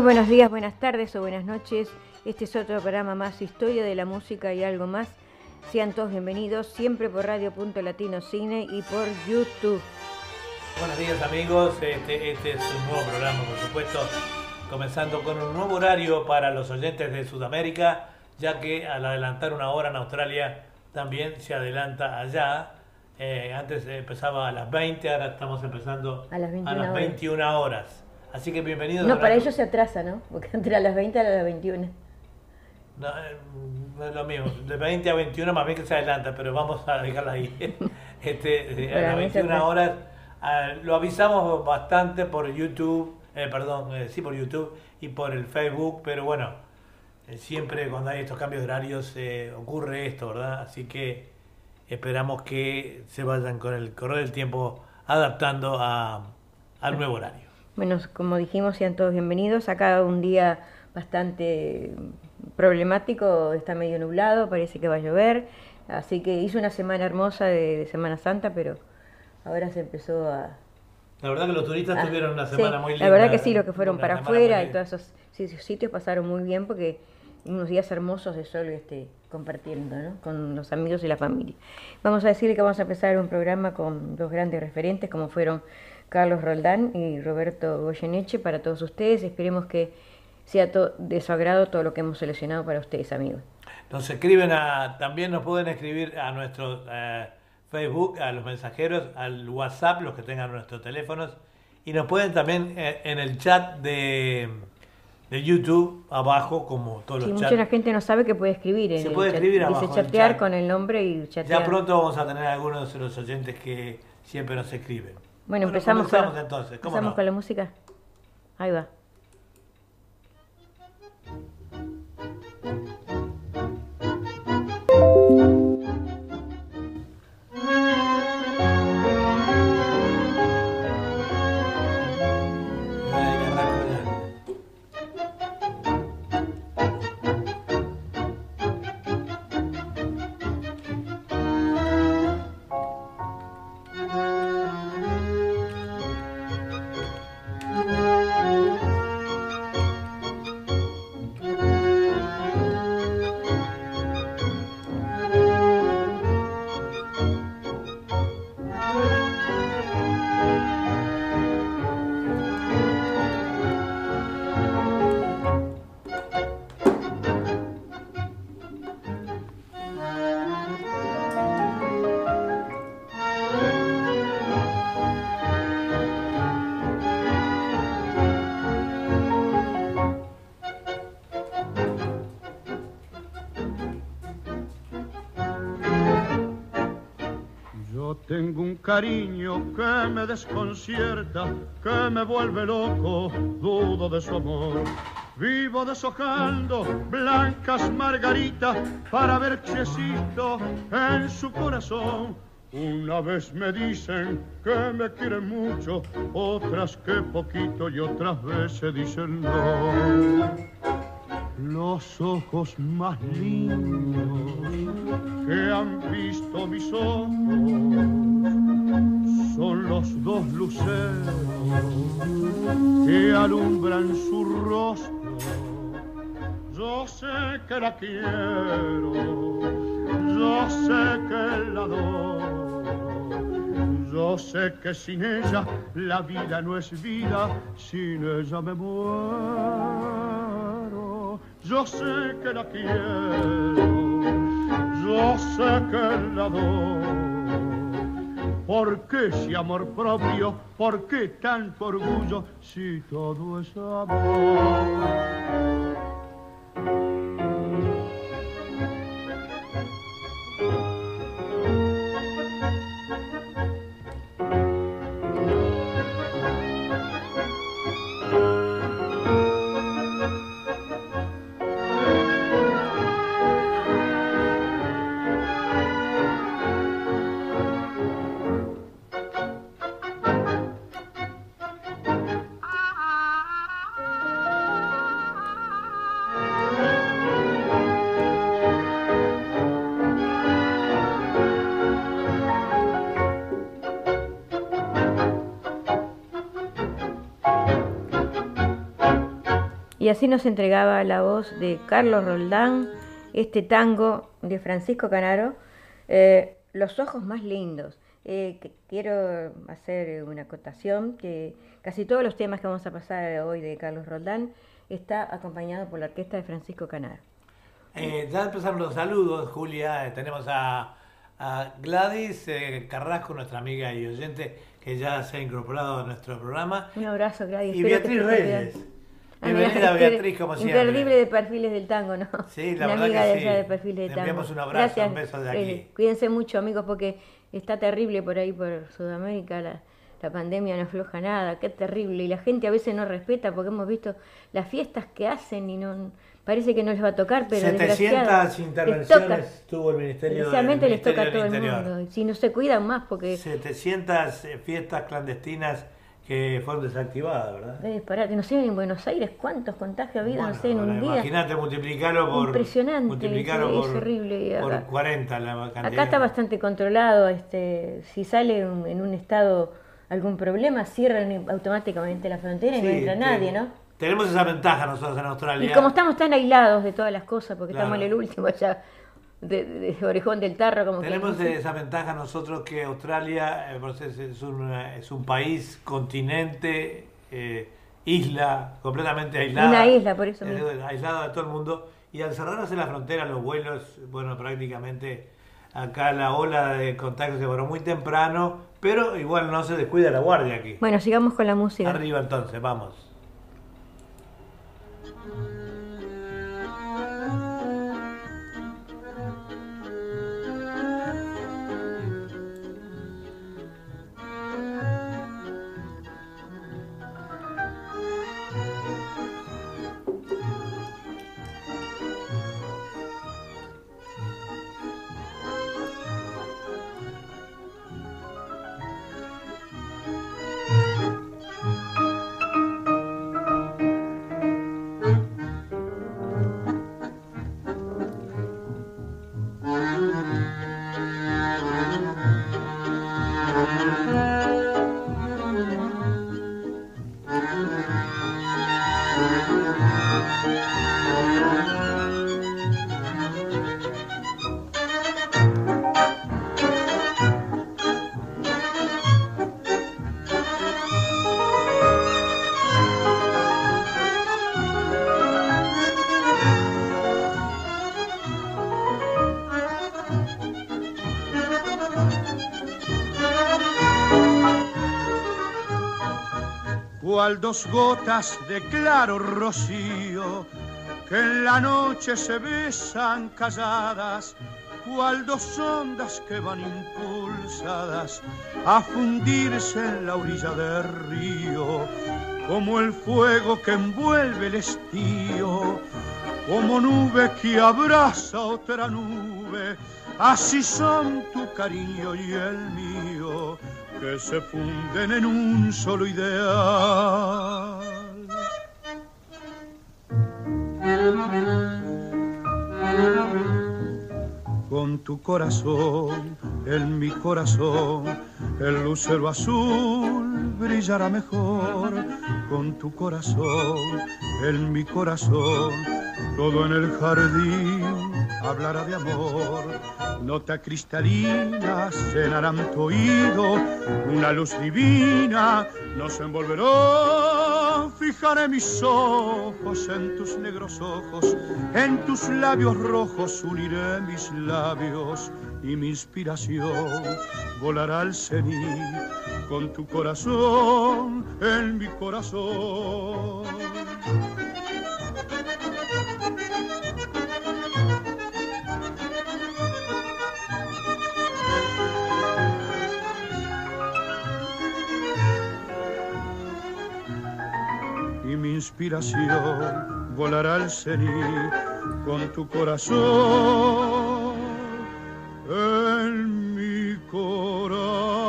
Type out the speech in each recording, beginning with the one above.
Muy buenos días, buenas tardes o buenas noches. Este es otro programa más, Historia de la Música y algo más. Sean todos bienvenidos, siempre por Radio Punto Latino Cine y por YouTube. Buenos días amigos, este, este, es un nuevo programa por supuesto, comenzando con un nuevo horario para los oyentes de Sudamérica, ya que al adelantar una hora en Australia también se adelanta allá. Eh, antes empezaba a las 20, ahora estamos empezando A las 21 a las horas. 21 horas. Así que bienvenidos. No, para ellos se atrasa, ¿no? Porque entre a las 20 a las 21. No, eh, no es lo mismo, de 20 a 21 más bien que se adelanta, pero vamos a dejarla ahí. Este, de- a las mí se 21 atrasa. horas ah, lo avisamos bastante por YouTube, eh, perdón, eh, sí por YouTube y por el Facebook, pero bueno, eh, siempre cuando hay estos cambios de horarios eh, ocurre esto, ¿verdad? Así que esperamos que se vayan con el correr del tiempo adaptando a, al nuevo horario. Bueno, como dijimos, sean todos bienvenidos. Acá un día bastante problemático, está medio nublado, parece que va a llover. Así que hizo una semana hermosa de, de Semana Santa, pero ahora se empezó a... La verdad que los turistas Ah, tuvieron una sí, semana muy linda. La verdad que sí, los que fueron para afuera y todos esos sitios pasaron muy bien porque unos días hermosos de sol este, compartiendo ¿no? con los amigos y la familia. Vamos a decirle que vamos a empezar un programa con dos grandes referentes como fueron Carlos Roldán y Roberto Goyeneche para todos ustedes. Esperemos que sea de su agrado todo lo que hemos seleccionado para ustedes, amigos. Nos escriben a, también nos pueden escribir a nuestro eh, Facebook, a los mensajeros, al WhatsApp, los que tengan nuestros teléfonos, y nos pueden también eh, en el chat de, de YouTube, abajo, como todos Sí, los mucha chats. gente no sabe que puede escribir. En Se el puede chat. escribir Dice abajo del chatear chat. con el nombre y chatear. Ya pronto vamos a tener algunos de los oyentes que siempre nos escriben. Bueno, empezamos, con, entonces, ¿cómo empezamos no? con la música. Ahí va. Tengo un cariño que me desconcierta, que me vuelve loco, dudo de su amor. Vivo deshojando blancas margaritas para ver si existo en su corazón. Una vez me dicen que me quieren mucho, otras que poquito y otras veces dicen no. Los ojos más lindos que han visto mis ojos son los dos luceros que alumbran su rostro. Yo sé que la quiero, yo sé que la adoro, yo sé que sin ella la vida no es vida, sin ella me muero. Yo sé que la quiero, yo sé que la adoro. ¿Por qué si amor propio? ¿Por qué tanto orgullo si todo es amor? Y así nos entregaba la voz de Carlos Roldán, este tango de Francisco Canaro, eh, Los ojos más lindos. Eh, quiero hacer una acotación que casi todos los temas que vamos a pasar hoy de Carlos Roldán está acompañado por la orquesta de Francisco Canaro. Eh, ya empezaron los saludos, Julia. Tenemos a, Gladys Carrasco, nuestra amiga y oyente, que ya se ha incorporado a nuestro programa. Un abrazo, Gladys. Y Beatriz Reyes. Bienvenida Beatriz, como siempre. Imperdible de perfiles del tango, ¿no? Sí, la verdad que sí. de perfiles del tango. enviamos un abrazo, un beso de aquí. Eh, cuídense mucho, amigos, porque está terrible por ahí, por Sudamérica, la, la pandemia no afloja nada, qué terrible. Y la gente a veces no respeta, porque hemos visto las fiestas que hacen y no parece que no les va a tocar, pero 700 intervenciones tuvo el Ministerio, del, les toca a todo el mundo. Si no se cuidan más, porque... 700 fiestas clandestinas que fueron desactivadas, ¿verdad? Eh, no sé en Buenos Aires cuántos contagios ha habido, no sé, en un día. Imagínate multiplicarlo por. Impresionante, multiplicarlo es, horrible. por 40 la cantidad. Acá está bastante controlado, este, si sale en un estado algún problema, cierran automáticamente la frontera y no entra nadie, ¿no? Tenemos esa ventaja nosotros en Australia. Y como estamos tan aislados de todas las cosas, porque estamos en el último ya de, Orejón del Tarro. Como Tenemos esa ventaja nosotros que Australia eh, es, un, es un país, continente, eh, isla, completamente aislada. Una isla, por eso. Aislada de todo el mundo. Y al cerrarse la frontera, los vuelos, bueno, prácticamente acá la ola de contactos se borró muy temprano, pero igual no se descuida la guardia aquí. Bueno, sigamos con la música. Arriba entonces, vamos. Dos gotas de claro rocío que en la noche se besan calladas, cual dos ondas que van impulsadas a fundirse en la orilla del río, como el fuego que envuelve el estío, como nube que abraza otra nube, así son tu cariño y el mío que se funden en un solo ideal. Con tu corazón, en mi corazón, el lucero azul brillará mejor. Con tu corazón, en mi corazón, todo en el jardín hablará de amor. Nota cristalina cenarán tu oído, una luz divina nos envolverá. Fijaré mis ojos en tus negros ojos, en tus labios rojos uniré mis labios y mi inspiración volará al cenit con tu corazón en mi corazón. Inspiración volará al cenit con tu corazón en mi corazón.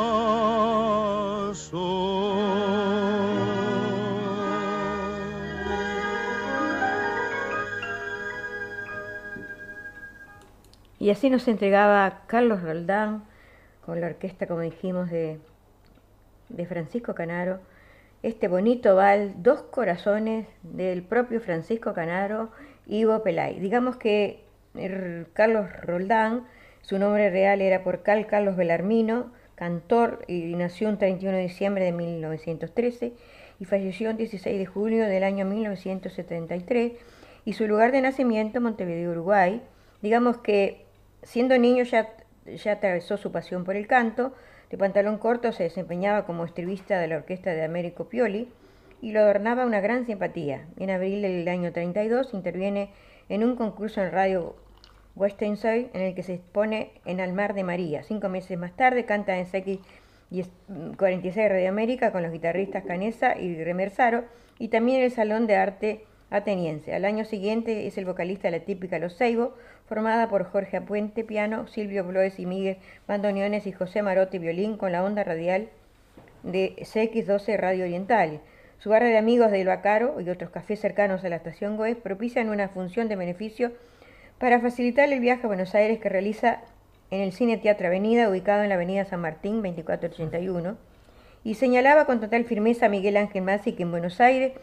Y así nos entregaba Carlos Roldán con la orquesta, como dijimos, de, de Francisco Canaro este bonito val, Dos Corazones, del propio Francisco Canaro y Ivo Pelay. Digamos que Carlos Roldán, su nombre real era por Cal Carlos Belarmino, cantor, y nació un 31 de diciembre de 1913 y falleció el 16 de junio del año 1973, y su lugar de nacimiento, Montevideo, Uruguay. Digamos que siendo niño ya, ya atravesó su pasión por el canto, de pantalón corto se desempeñaba como estribista de la orquesta de Américo Pioli y lo adornaba una gran simpatía. En abril del año 32 interviene en un concurso en radio Western en el que se expone en Almar de María. Cinco meses más tarde canta en CX46 Radio América con los guitarristas Canesa y Remersaro y también en el Salón de Arte Ateniense. Al año siguiente es el vocalista de la típica Los Seibo, formada por Jorge Apuente, piano, Silvio Bloes y Miguel bandoneones y José Marotti, violín, con la onda radial de CX12 Radio Oriental. Su barra de amigos del Bacaro y otros cafés cercanos a la estación Goes propician una función de beneficio para facilitar el viaje a Buenos Aires que realiza en el Cine Teatro Avenida, ubicado en la Avenida San Martín 2481, y señalaba con total firmeza a Miguel Ángel Masi que en Buenos Aires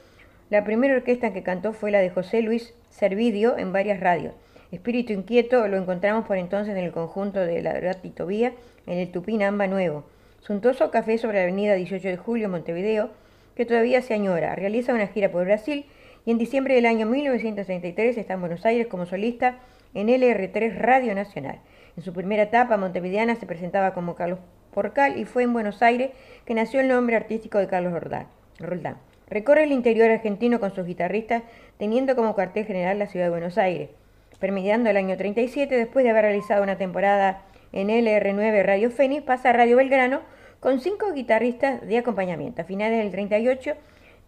la primera orquesta que cantó fue la de José Luis Servidio en varias radios. Espíritu Inquieto lo encontramos por entonces en el conjunto de la Tito Vía, en el Tupinamba Nuevo. Suntuoso Café sobre la avenida 18 de Julio, Montevideo, que todavía se añora. Realiza una gira por Brasil y en diciembre del año 1933 está en Buenos Aires como solista en LR3 Radio Nacional. En su primera etapa montevideana se presentaba como Carlos Porcal y fue en Buenos Aires que nació el nombre artístico de Carlos Roldán. Recorre el interior argentino con sus guitarristas, teniendo como cuartel general la ciudad de Buenos Aires. Permitiendo el año 37, después de haber realizado una temporada en LR9 Radio Fénix, pasa a Radio Belgrano con cinco guitarristas de acompañamiento. A finales del 38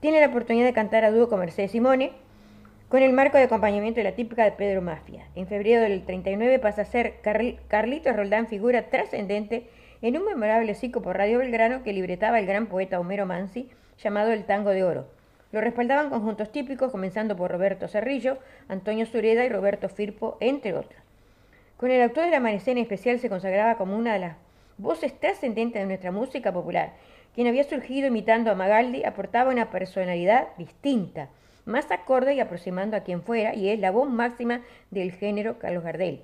tiene la oportunidad de cantar a dúo con Mercedes Simone, con el marco de acompañamiento de la típica de Pedro Mafia. En febrero del 39 pasa a ser Carlitos Roldán, figura trascendente en un memorable ciclo por Radio Belgrano que libretaba el gran poeta Homero Mansi, llamado El Tango de Oro. Lo respaldaban conjuntos típicos, comenzando por Roberto Cerrillo, Antonio Sureda y Roberto Firpo, entre otros. Con el autor de la Amanecena en especial se consagraba como una de las voces trascendentes de nuestra música popular. Quien había surgido imitando a Magaldi aportaba una personalidad distinta, más acorde y aproximando a quien fuera, y es la voz máxima del género Carlos Gardel.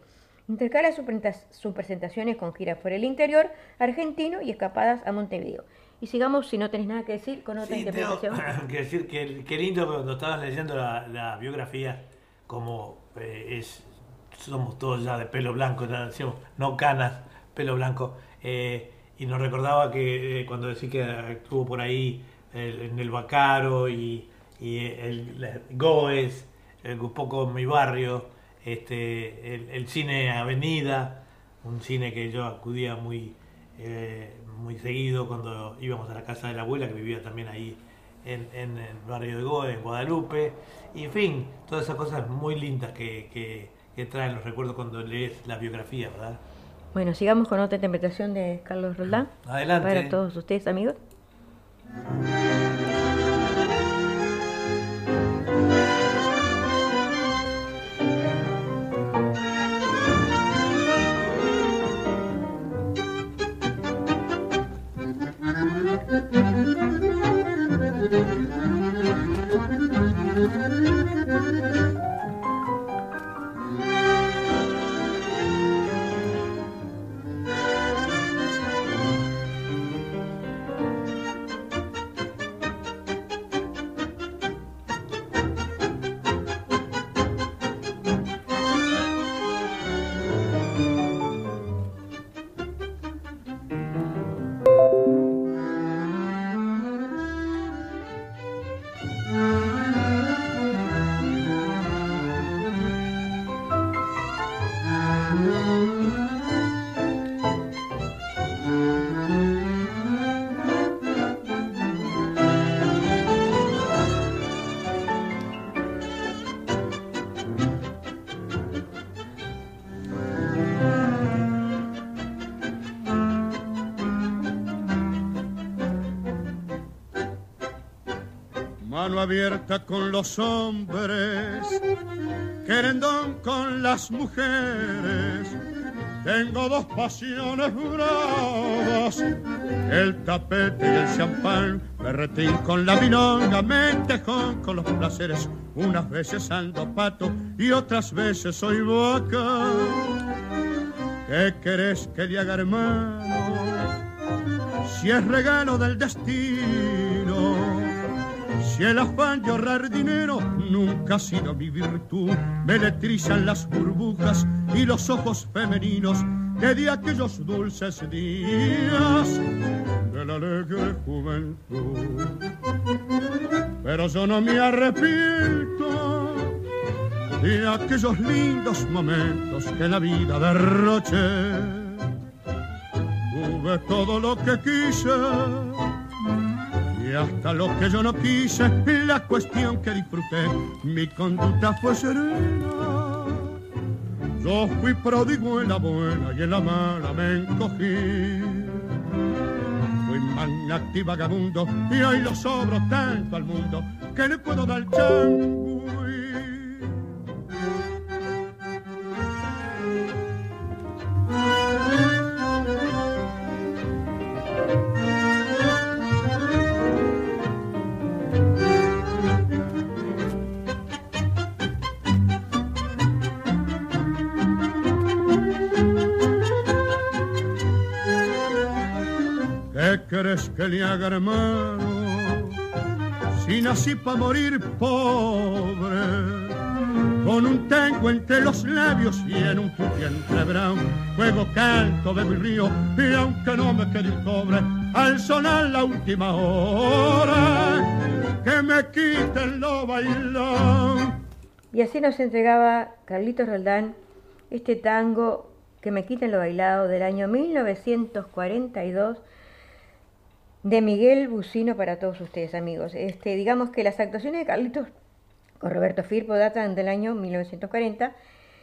Intercala sus presentaciones con giras por el interior argentino y escapadas a Montevideo. Y sigamos, si no tenés nada que decir, con otra interpretación. Tengo que decir que qué lindo cuando estabas leyendo la, biografía, como eh, es, somos todos ya de pelo blanco, ya decíamos, no canas, pelo blanco. Eh, y nos recordaba que eh, cuando decía que estuvo por ahí en el Bacaro y, el, Goes, un poco mi barrio, este, el, cine Avenida, un cine que yo acudía muy, muy seguido cuando íbamos a la casa de la abuela, que vivía también ahí en, el barrio de Goa, en Guadalupe. Y en fin, todas esas cosas muy lindas que, traen los recuerdos cuando lees la biografía, ¿verdad? Bueno, sigamos con otra interpretación de Carlos Roldán. Adelante. Para todos ustedes, amigos. Abierta con los hombres, querendón con las mujeres, tengo dos pasiones bravas, el tapete y el champán, berretín con la milonga, mentejón con los placeres, unas veces ando pato y otras veces soy boca. ¿Qué querés que le haga hermano? Si es regalo del destino, si el afán de ahorrar dinero nunca ha sido mi virtud, me electrizan las burbujas y los ojos femeninos de aquellos dulces días de la alegre juventud. Pero yo no me arrepiento de aquellos lindos momentos que la vida derroché. Tuve todo lo que quise hasta lo que yo no quise, la cuestión que disfruté, mi conducta fue serena. Yo fui pródigo en la buena y en la mala me encogí. Fui magnati vagabundo y hoy lo sobro tanto al mundo que le puedo dar changui. Querés que le haga hermano? Si nací para morir pobre, con un tango entre los labios y en un entre brown, juego canto de mi río y aunque no me quede el cobre, al sonar la última hora, que me quiten lo bailón. Y así nos entregaba Carlitos Roldán este tango que me quiten lo bailado del año 1942 de Miguel Bucino para todos ustedes, amigos. Este, digamos que las actuaciones de Carlitos con Roberto Firpo datan del año 1940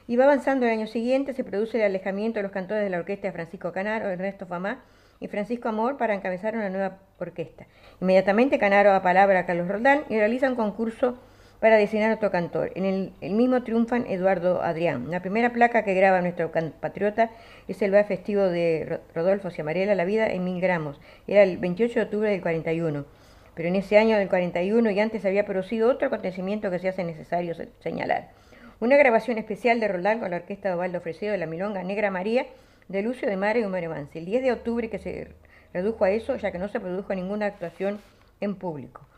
y va avanzando el año siguiente, se produce el alejamiento de los cantores de la orquesta de Francisco Canaro, Ernesto Famá y Francisco Amor para encabezar una nueva orquesta. Inmediatamente Canaro da palabra a Carlos Roldán y realiza un concurso para designar otro cantor. En el, mismo triunfan Eduardo Adrián. La primera placa que graba nuestro patriota es el va festivo de Rodolfo Ciamarela, La vida en mil gramos. Era el 28 de octubre del 41. Pero en ese año del 41 y antes había producido otro acontecimiento que se hace necesario señalar. Una grabación especial de Roldán con la orquesta de Ovaldo Fresedo de la Milonga Negra María de Lucio de Mare y Homero Mansi. El 10 de octubre que se redujo a eso, ya que no se produjo ninguna actuación en público.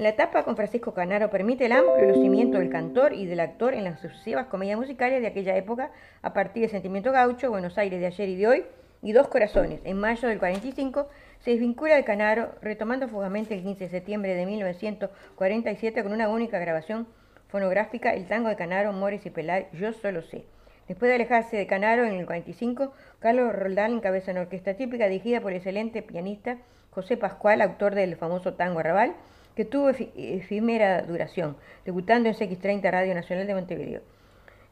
La etapa con Francisco Canaro permite el amplio lucimiento del cantor y del actor en las sucesivas comedias musicales de aquella época, a partir de Sentimiento Gaucho, Buenos Aires de ayer y de hoy, y Dos Corazones. En mayo del 45 se desvincula de Canaro, retomando fugazmente el 15 de septiembre de 1947 con una única grabación fonográfica, el tango de Canaro, Morris y Pelay, Yo Solo Sé. Después de alejarse de Canaro en el 45, Carlos Roldán encabeza una orquesta típica dirigida por el excelente pianista José Pascual, autor del famoso tango Arrabal, tuvo efímera duración, debutando en CX30 Radio Nacional de Montevideo.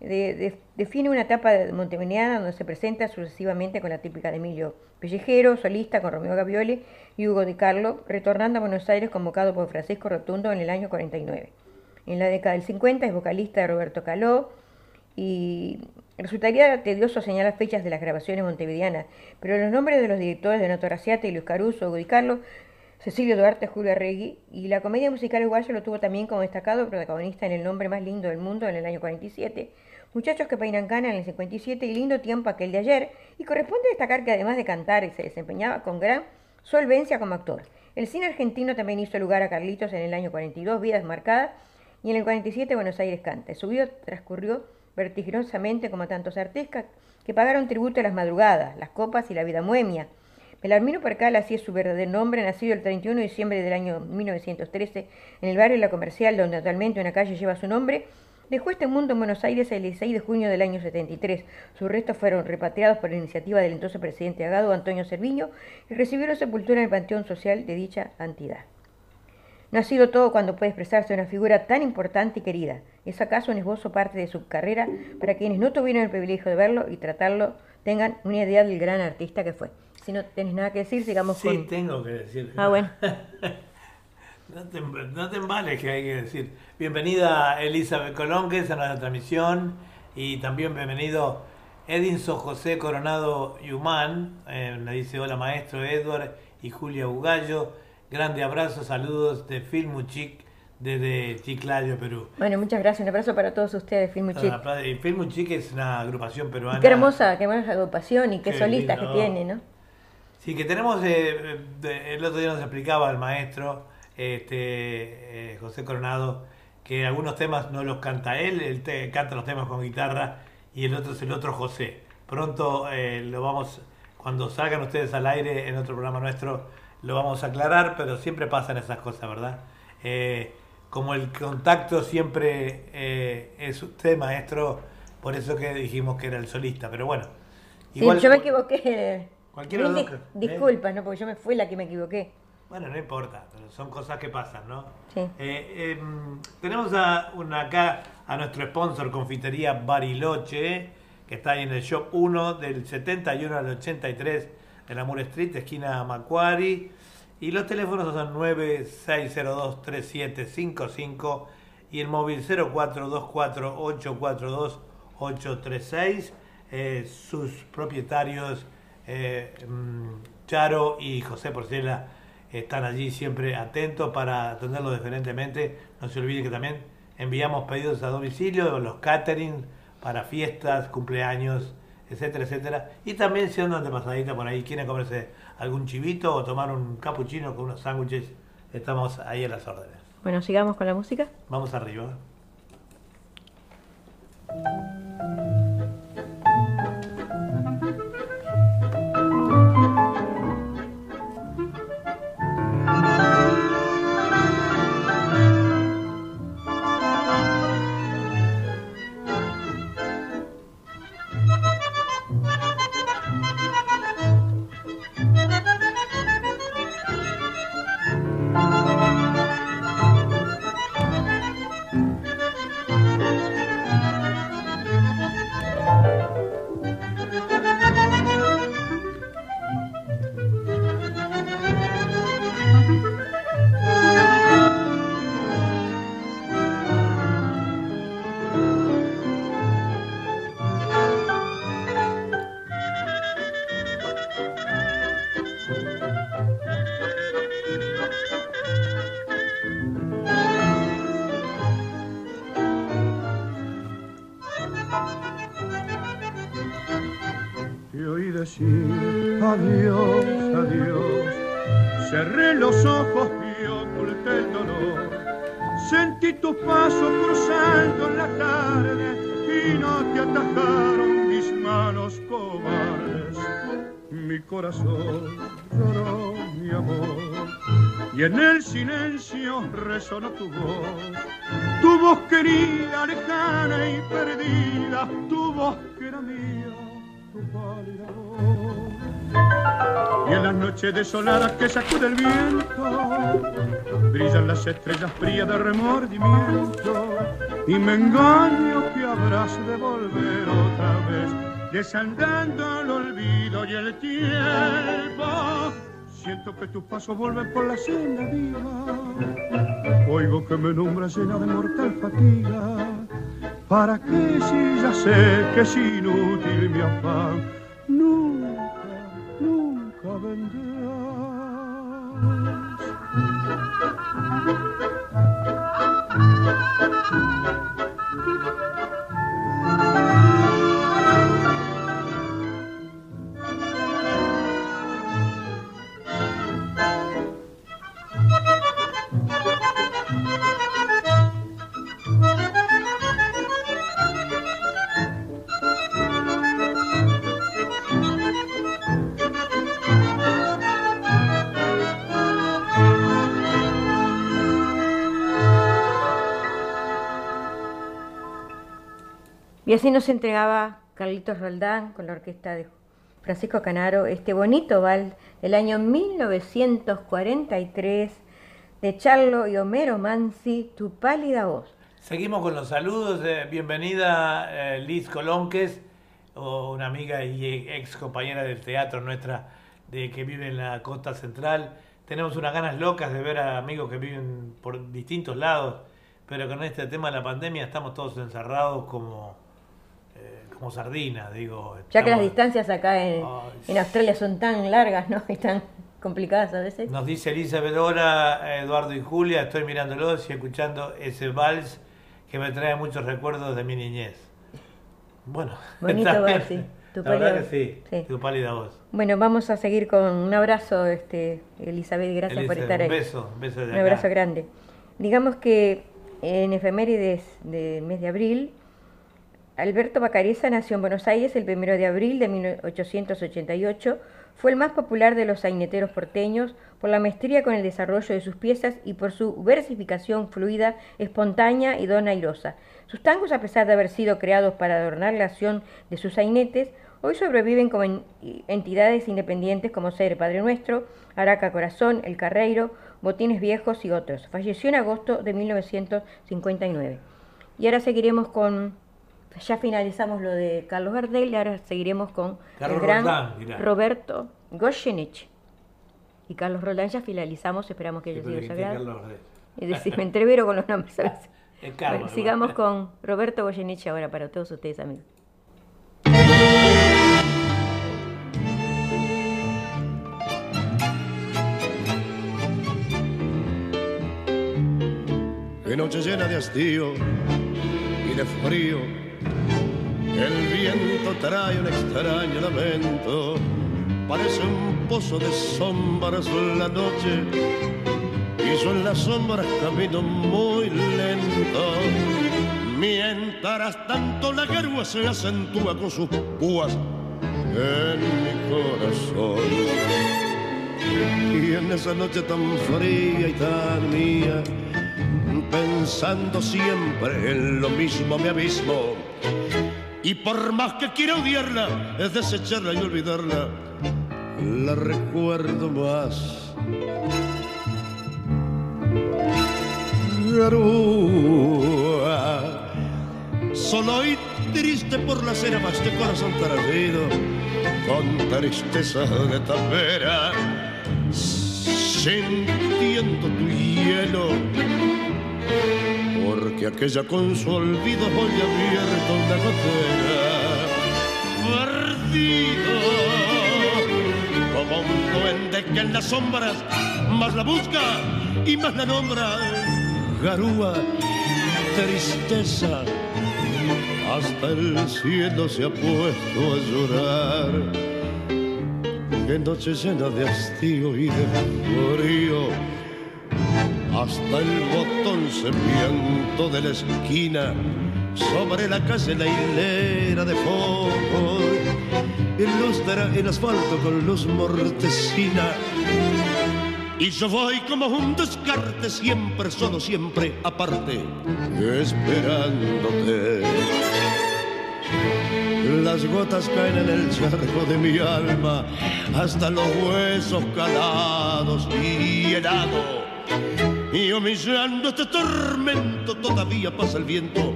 De, de, define una etapa montevideana donde se presenta sucesivamente con la típica de Emilio Pellejero, solista con Romeo Gavioli y Hugo Di Carlo, retornando a Buenos Aires convocado por Francisco Rotundo en el año 49. En la década del 50 es vocalista de Roberto Caló y resultaría tedioso señalar fechas de las grabaciones montevideanas, pero los nombres de los directores de Noto Raciate y Luis Caruso, Hugo Di Carlo, Cecilio Duarte, Julio Arregui, y la comedia musical uruguaya lo tuvo también como destacado protagonista en El nombre más lindo del mundo en el año 47, Muchachos que peinan cana en el 57 y Lindo tiempo aquel de ayer, y corresponde destacar que además de cantar se desempeñaba con gran solvencia como actor. El cine argentino también hizo lugar a Carlitos en el año 42, Vidas Marcadas, y en el 47 Buenos Aires Canta. Su vida transcurrió vertiginosamente como tantos artistas que pagaron tributo a las madrugadas, las copas y la vida muemia, Belarmino Percal, así es su verdadero nombre, nacido el 31 de diciembre del año 1913 en el barrio La Comercial, donde actualmente una calle lleva su nombre, dejó este mundo en Buenos Aires el 16 de junio del año 73. Sus restos fueron repatriados por la iniciativa del entonces presidente Agado Antonio Cerviño y recibieron sepultura en el Panteón Social de dicha entidad. No ha sido todo cuando puede expresarse una figura tan importante y querida. ¿Es acaso un esbozo parte de su carrera para quienes no tuvieron el privilegio de verlo y tratarlo tengan una idea del gran artista que fue? Si no tenés nada que decir, sigamos sí, con... Sí, tengo que decir. Ah, bueno. no, te, no te embales que hay que decir. Bienvenida Elizabeth Colonques a nuestra transmisión y también bienvenido Edinson José Coronado Yumán, eh, me dice hola maestro Edward y Julia Bugallo. Grande abrazo, saludos de Filmuchic desde Chiclayo, Perú. Bueno, muchas gracias. Un abrazo para todos ustedes, Filmuchic. Ah, Filmuchic es una agrupación peruana. Qué hermosa, qué hermosa agrupación y qué, Qué solistas que tiene, ¿no? Sí, que tenemos, eh, el otro día nos explicaba el maestro este, eh, José Coronado que algunos temas no los canta él, él te- canta los temas con guitarra y el otro es el otro José. Pronto eh, lo vamos, cuando salgan ustedes al aire en otro programa nuestro, lo vamos a aclarar, pero siempre pasan esas cosas, ¿verdad? Eh, como el contacto siempre es usted, maestro, por eso que dijimos que era el solista, pero bueno. Sí, yo me equivoqué. Cualquiera de los ¿eh? disculpas, ¿no? Porque yo me fui la que me equivoqué. Bueno, no importa, pero son cosas que pasan, ¿no? Sí. Eh, em, tenemos a, una, acá a nuestro sponsor, Confitería Bariloche, que está ahí en el Shop 1 del 71 al 83 de la Moore Street, esquina Macquarie. Y los teléfonos son 9602-3755 y el móvil 0424-842-836. Eh, sus propietarios, eh, mm, Charo y José Porcela, están allí siempre atentos para atenderlo diferentemente. No se olviden que también enviamos pedidos a domicilio, los catering para fiestas, cumpleaños, etcétera, etcétera. Y también si andan de pasadita por ahí, quieren comerse algún chivito o tomar un capuchino con unos sándwiches, estamos ahí a las órdenes. Bueno, sigamos con la música. Vamos arriba. Tu paso cruzando en la tarde y no te atajaron mis manos cobardes. Mi corazón lloró mi amor y en el silencio resonó tu voz. Tu voz querida, lejana y perdida, tu voz que era mía. Y en las noches desoladas que sacude el viento, brillan las estrellas frías de remordimiento. Y me engaño que habrás de volver otra vez, desandando el olvido y el tiempo. Siento que tus pasos vuelven por la senda viva. Oigo que me nombras llena de mortal fatiga. ¿Para qué si ya sé que es inútil mi afán? Nunca, nunca vendrás. Y así nos entregaba Carlitos Roldán con la orquesta de Francisco Canaro este bonito vals del año 1943 de Charlo y Homero Mansi, Tu pálida voz. Seguimos con los saludos. eh, bienvenida eh, Liz Colonques, una amiga y ex compañera del teatro nuestra de que vive en la costa central. Tenemos unas ganas locas de ver a amigos que viven por distintos lados, pero con este tema de la pandemia estamos todos encerrados como como sardina, digo. Ya que las distancias acá en, Australia son tan largas, ¿no? Y tan complicadas a veces. Nos dice Elizabeth, hola Eduardo y Julia, estoy mirándolos y escuchando ese vals que me trae muchos recuerdos de mi niñez. Bueno, Bonito vals, sí. Tu La verdad pálida- que sí, sí. tu pálida voz. Bueno, vamos a seguir con un abrazo, este, Elizabeth, gracias por estar ahí. Un beso, un beso de Un acá. abrazo grande. Digamos que en efemérides del mes de abril, Alberto Bacareza nació en Buenos Aires el 1 de abril de 1888. Fue el más popular de los saineteros porteños por la maestría con el desarrollo de sus piezas y por su versificación fluida, espontánea y donairosa. Sus tangos, a pesar de haber sido creados para adornar la acción de sus sainetes, hoy sobreviven como en- entidades independientes como ser Padre Nuestro, Araca Corazón, El Carreiro, Botines Viejos y otros. Falleció en agosto de 1959. Y ahora seguiremos con, ya finalizamos lo de Carlos Gardel y ahora seguiremos con Carlos el gran Roldán. Roberto Goyeneche. Y Carlos Roldán ya finalizamos, esperamos que Sí, haya sido sagrado. Y decir, me entrevero con los nombres a veces. Es Carlos, Bueno, sigamos con Roberto Goyeneche ahora para todos ustedes, amigos. de noche llena de hastío y de frío. El viento trae un extraño lamento, parece un pozo de sombras la noche. Y yo en las sombras camino muy lento. Mientras tanto la garúa se acentúa con sus púas en mi corazón. Y en esa noche tan fría y tan mía, pensando siempre en lo mismo me abismo. Y por más que quiera odiarla, es desecharla y olvidarla, la recuerdo más. Garúa, solo y triste por la cena más de corazón perdido, con tristeza de tapera, sintiendo tu hielo porque aquella con su olvido hoy abierto una gotera perdido como un duende que en las sombras más la busca y más la nombra. Garúa tristeza hasta el cielo se ha puesto a llorar. Que noche llena de hastío y de frío hasta el botón serpiento de la esquina, sobre la calle la hilera de focos, ilustra el asfalto con luz mortecina. Y yo voy como un descarte, siempre solo, siempre aparte, esperándote. Las gotas caen en el charco de mi alma, hasta los huesos calados y helado. Y humillando este tormento todavía pasa el viento,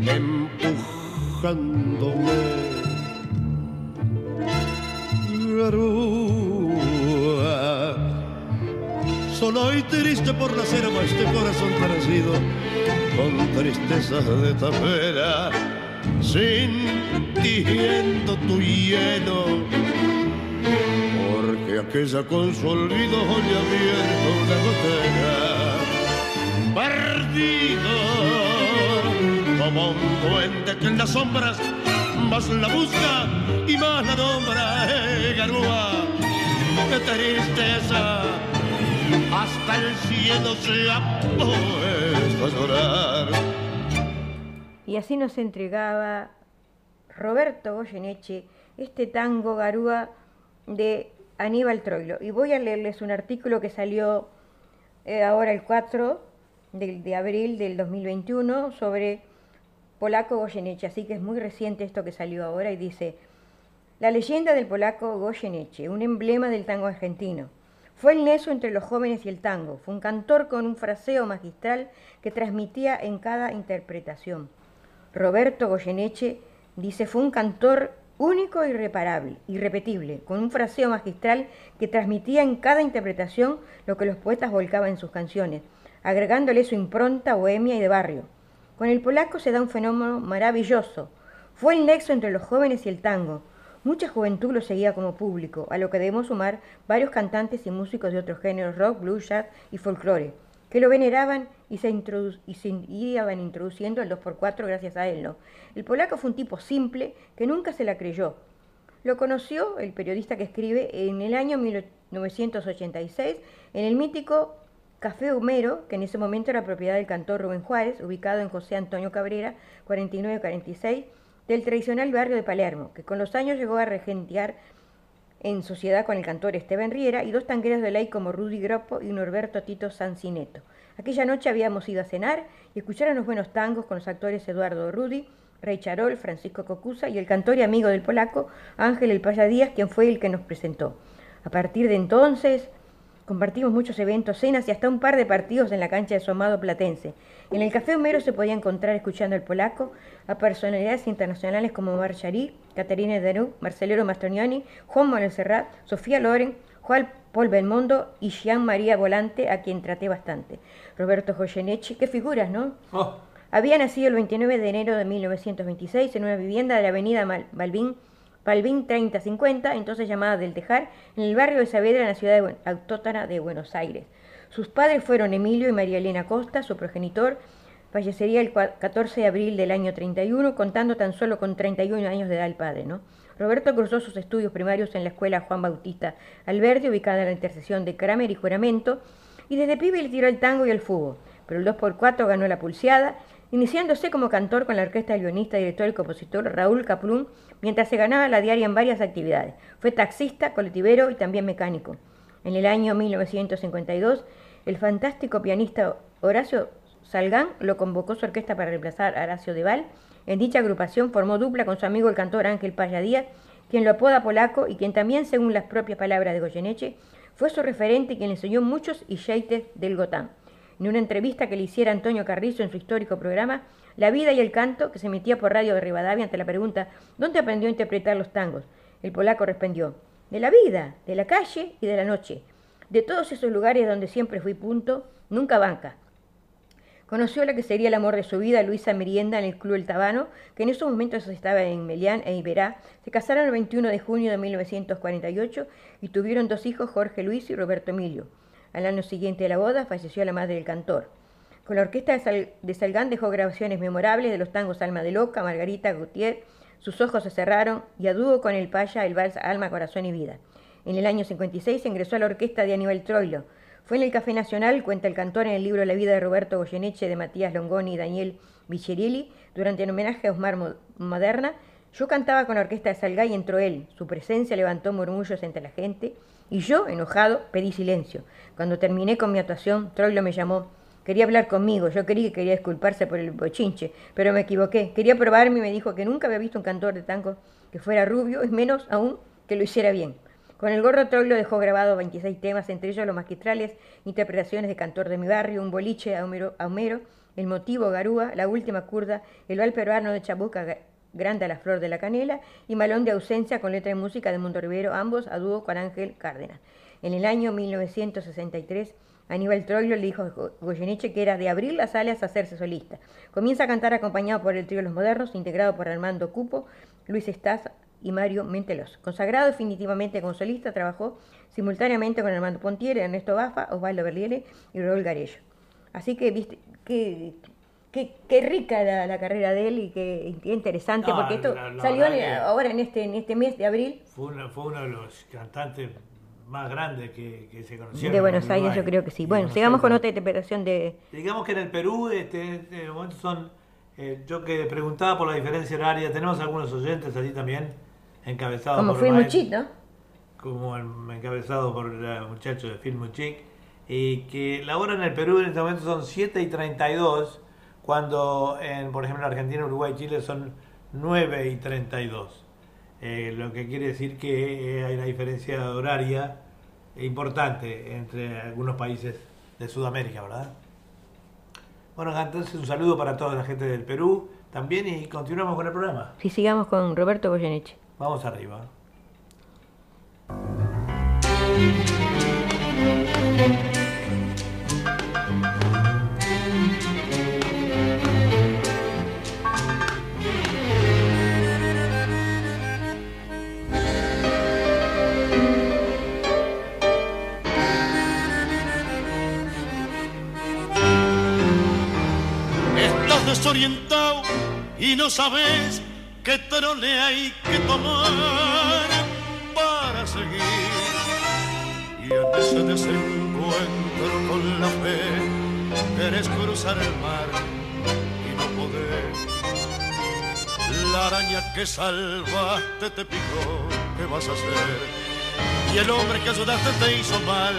empujándome. Garúa, solo y triste por la cera, este corazón parecido, con tristeza de tapera, sintiendo tu hielo aquella con su olvido hoy abierto una gotera perdido como un duende que en las sombras más la busca y más la nombra eh, garúa qué tristeza. Hasta el cielo se ha puesto a llorar. Y así nos entregaba Roberto Goyeneche este tango garúa de Aníbal Troilo. Y voy a leerles un artículo que salió eh, ahora el 4 de, abril del 2021 sobre polaco Goyeneche. Así que es muy reciente esto que salió ahora y dice, la leyenda del polaco Goyeneche, un emblema del tango argentino. Fue el neso entre los jóvenes y el tango. Fue un cantor con un fraseo magistral que transmitía en cada interpretación. Roberto Goyeneche dice fue un cantor único e irreparable, irrepetible, con un fraseo magistral que transmitía en cada interpretación lo que los poetas volcaban en sus canciones, agregándole su impronta bohemia y de barrio. Con el polaco se da un fenómeno maravilloso. Fue el nexo entre los jóvenes y el tango. Mucha juventud lo seguía como público, a lo que debemos sumar varios cantantes y músicos de otros géneros, rock, blues, jazz y folclore, que lo veneraban y se, y se iban introduciendo el 2x4 gracias a él. ¿no? El polaco fue un tipo simple que nunca se la creyó. Lo conoció el periodista que escribe en el año 1986 en el mítico Café Humero, que en ese momento era propiedad del cantor Rubén Juárez, ubicado en José Antonio Cabrera, 4946, del tradicional barrio de Palermo, que con los años llegó a regentear en sociedad con el cantor Esteban Riera y dos tangueros de ley como Rudy Groppo y Norberto Tito Sancineto. Aquella noche habíamos ido a cenar y escuchar unos buenos tangos con los actores Eduardo Rudy, Rey Charol, Francisco Cocusa y el cantor y amigo del polaco Ángel El Paya Díaz, quien fue el que nos presentó. A partir de entonces compartimos muchos eventos, cenas y hasta un par de partidos en la cancha de su amado Platense. En el Café Homero se podía encontrar escuchando al polaco a personalidades internacionales como Mar Charí, Caterina Denú, Marcelero Mastroniani, Juan Manuel Serrat, Sofía Loren, Juan Paul Belmondo y Jean María Volante, a quien traté bastante. Roberto Goyeneche, qué figuras, ¿no? Oh. Había nacido el 29 de enero de 1926 en una vivienda de la avenida Balbín, Balbín 3050, entonces llamada del Tejar, en el barrio de Saavedra, en la ciudad autóctona de Buenos Aires. Sus padres fueron Emilio y María Elena Costa, su progenitor, fallecería el 14 de abril del año 31, contando tan solo con 31 años de edad el padre, ¿no? Roberto cursó sus estudios primarios en la escuela Juan Bautista Alberti, ubicada en la intersección de Kramer y Juramento, y desde pibe le tiró el tango y el fútbol, pero el 2x4 ganó la pulseada, iniciándose como cantor con la orquesta del guionista, director y compositor Raúl Caplún, mientras se ganaba la diaria en varias actividades. Fue taxista, colectivero y también mecánico. En el año 1952, el fantástico pianista Horacio Salgán lo convocó su orquesta para reemplazar a Horacio Deval en dicha agrupación formó dupla con su amigo el cantor Ángel Paya quien lo apoda polaco y quien también, según las propias palabras de Goyeneche, fue su referente y quien le enseñó muchos yeites del Gotán. En una entrevista que le hiciera Antonio Carrizo en su histórico programa, La vida y el canto, que se emitía por radio de Rivadavia ante la pregunta ¿Dónde aprendió a interpretar los tangos? El polaco respondió, de la vida, de la calle y de la noche. De todos esos lugares donde siempre fui punto, nunca banca. Conoció la que sería el amor de su vida, Luisa Merienda, en el Club El Tabano, que en esos momentos estaba en Melián e Iberá. Se casaron el 21 de junio de 1948 y tuvieron dos hijos, Jorge Luis y Roberto Emilio. Al año siguiente de la boda falleció la madre del cantor. Con la orquesta de, Salgán dejó grabaciones memorables de los tangos Alma de Loca, Margarita Gutiérrez, Sus ojos se cerraron y a dúo con el Paya el vals Alma, Corazón y Vida. En el año 56 ingresó a la orquesta de Aníbal Troilo fue en el Café Nacional, cuenta el cantor en el libro La vida de Roberto Goyeneche de Matías Longoni y Daniel Vicherilli, durante el homenaje a Osmar Moderna. Yo cantaba con la orquesta de Salgay y entró él. Su presencia levantó murmullos entre la gente y yo, enojado, pedí silencio. Cuando terminé con mi actuación, Troilo me llamó. Quería hablar conmigo, yo creí que quería disculparse por el bochinche, pero me equivoqué. Quería probarme y me dijo que nunca había visto un cantor de tango que fuera rubio y menos aún que lo hiciera bien. Con el gorro Troilo dejó grabado 26 temas, entre ellos los magistrales interpretaciones de Cantor de mi barrio, Un boliche a Homero, El motivo Garúa, La última curda, El val peruano de Chabuca, Grande a la flor de la canela y Malón de ausencia con letra y música de Mundo Rivero, ambos a dúo con Ángel Cárdenas. En el año 1963, Aníbal Troilo le dijo a Goyeneche que era de abrir las alas a hacerse solista. Comienza a cantar acompañado por el trío Los Modernos, integrado por Armando Cupo, Luis Estaz, y Mario Mentelos. Consagrado definitivamente como solista, trabajó simultáneamente con Armando Pontier, Ernesto Bafa, Osvaldo Berliele y Raúl Garello. Así que, viste, qué, qué, rica la, carrera de él y qué, interesante, porque esto salió ahora en este, en este mes de abril. Fue, uno de los cantantes más grandes que, se conocieron. De Buenos Aires, yo creo que sí. Bueno, sigamos con otra interpretación de... Digamos que en el Perú, este, este son... Eh, yo que preguntaba por la diferencia horaria, tenemos algunos oyentes allí también encabezado como por Film Muchito. Como encabezado por el muchacho de Film Muchik, y que la hora en el Perú en este momento son 7 y 32, cuando en, por ejemplo, en Argentina, Uruguay y Chile son 9 y 32. Eh, lo que quiere decir que eh, hay una diferencia horaria importante entre algunos países de Sudamérica, ¿verdad? Bueno, entonces un saludo para toda la gente del Perú también y continuamos con el programa. Sí, sigamos con Roberto Goyeneche. Vamos arriba. Y no sabes qué trole hay que tomar para seguir. Y en ese desencuentro con la fe, quieres cruzar el mar y no podés. La araña que salvaste te picó, ¿qué vas a hacer? Y el hombre que ayudaste te hizo mal,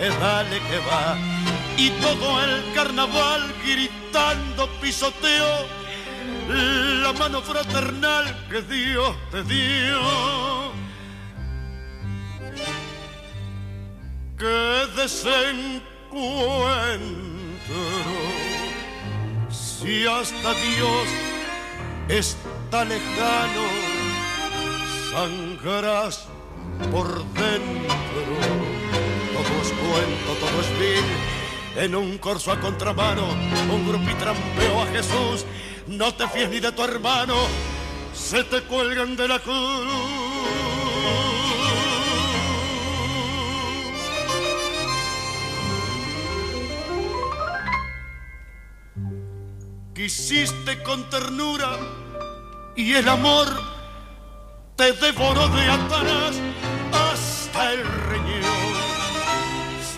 es dale que va. Y todo el carnaval gritando pisoteo la mano fraternal que Dios te dio. Que desencuentro, si hasta Dios está lejano, sangrarás por dentro. Todo es cuento, todo es vil. En un corso a contramano, un grupo y trampeó a Jesús. No te fíes ni de tu hermano, se te cuelgan de la cruz. Quisiste con ternura y el amor te devoró de atrás hasta el riñón.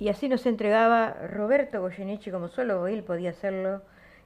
Y así nos entregaba Roberto Goyeneche, como solo él podía hacerlo,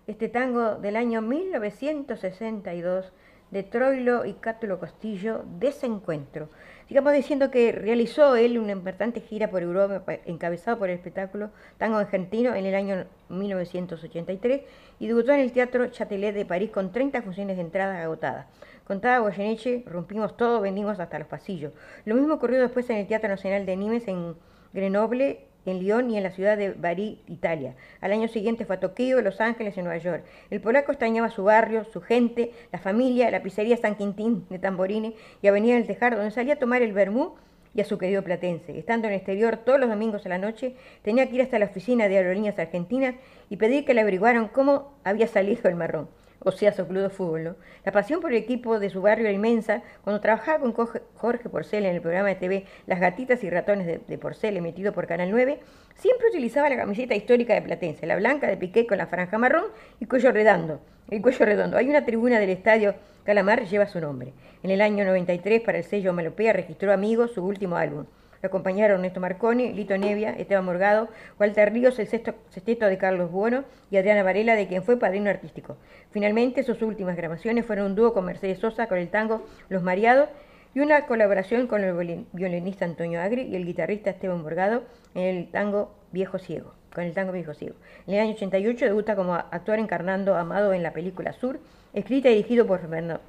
este tango del año 1962 de Troilo y Cátulo Costillo, Desencuentro. Sigamos diciendo que realizó él una importante gira por Europa, encabezado por el espectáculo Tango Argentino en el año 1983 y debutó en el Teatro Châtelet de París con 30 funciones de entrada agotadas. Contaba Goyeneche, rompimos todo, vendimos hasta los pasillos. Lo mismo ocurrió después en el Teatro Nacional de Nimes en Grenoble en Lyon y en la ciudad de Bari, Italia. Al año siguiente fue a Tokio, Los Ángeles y Nueva York. El polaco extrañaba su barrio, su gente, la familia, la pizzería San Quintín de Tamborini y Avenida del Tejar, donde salía a tomar el vermú y a su querido platense. Estando en el exterior todos los domingos a la noche, tenía que ir hasta la oficina de Aerolíneas Argentinas y pedir que le averiguaran cómo había salido el marrón o sea, su club de fútbol. La pasión por el equipo de su barrio era inmensa. Cuando trabajaba con Jorge Porcel en el programa de TV Las Gatitas y Ratones de, Porcel, emitido por Canal 9, siempre utilizaba la camiseta histórica de Platense, la blanca de piqué con la franja marrón y cuello redondo. El cuello redondo. Hay una tribuna del estadio Calamar lleva su nombre. En el año 93, para el sello Melopea, registró Amigos, su último álbum. Lo acompañaron Néstor Marconi, Lito Nevia, Esteban Morgado, Walter Ríos, el sexto, sexteto de Carlos Bueno y Adriana Varela, de quien fue padrino artístico. Finalmente, sus últimas grabaciones fueron un dúo con Mercedes Sosa con el tango Los Mareados y una colaboración con el violinista Antonio Agri y el guitarrista Esteban Morgado en el tango Viejo Ciego, con el tango Viejo Ciego. En el año 88 debuta como actor encarnando Amado en la película Sur, escrita y dirigido por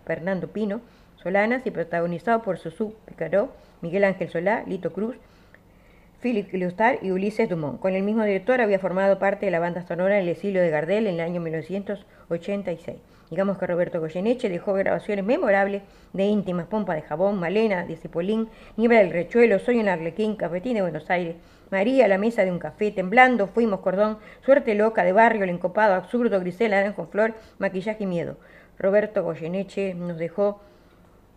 Fernando Pino Solanas y protagonizado por Susú Picaró Miguel Ángel Solá, Lito Cruz, Philip Lustar y Ulises Dumont. Con el mismo director había formado parte de la banda sonora El exilio de Gardel en el año 1986. Digamos que Roberto Goyeneche dejó grabaciones memorables de íntimas, Pompa de Jabón, Malena, de Cepolín, Niebla del Rechuelo, Soy un Arlequín, Cafetín de Buenos Aires, María, La Mesa de un Café, Temblando, Fuimos Cordón, Suerte Loca, De Barrio, El Encopado, Absurdo, Grisela, Naranjo Flor, Maquillaje y Miedo. Roberto Goyeneche nos dejó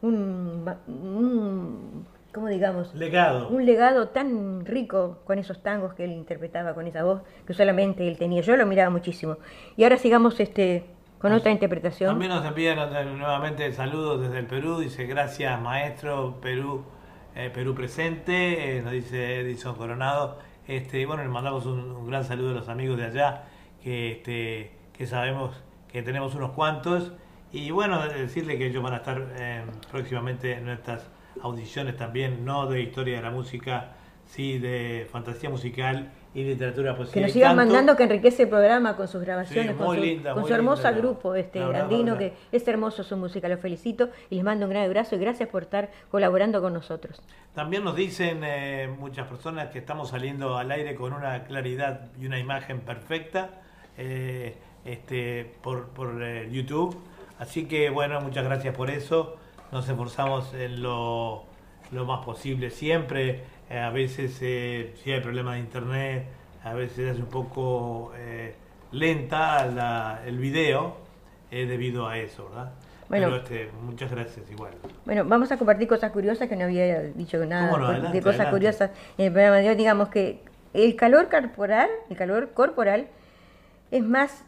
un, ¿cómo digamos? Legado. Un legado tan rico con esos tangos que él interpretaba, con esa voz que solamente él tenía. Yo lo miraba muchísimo. Y ahora sigamos este con otra interpretación. También nos envían nuevamente saludos desde el Perú. Dice, gracias maestro, Perú, eh, Perú presente. Eh, nos dice Edison Coronado. Este, bueno, le mandamos un, gran saludo a los amigos de allá, que, este, que sabemos que tenemos unos cuantos y bueno, decirle que ellos van a estar eh, próximamente en nuestras audiciones también, no de historia de la música, sí de fantasía musical y literatura posible. Que nos sigan mandando que enriquece el programa con sus grabaciones, con, su, con su hermoso grupo este andino, que es hermoso su música, los felicito y les mando un gran abrazo y gracias por estar colaborando con nosotros. También nos dicen eh, muchas personas que estamos saliendo al aire con una claridad y una imagen perfecta eh, este, por, por YouTube Así que bueno, muchas gracias por eso. Nos esforzamos en lo, lo más posible siempre. Eh, a veces eh, si hay problemas de internet, a veces es un poco eh, lenta la, el video debido a eso, ¿verdad? Bueno, Pero este, muchas gracias igual. Bueno, vamos a compartir cosas curiosas que no había dicho nada de cosas curiosas en el programa de hoy. Digamos que el calor corporal, el calor corporal es más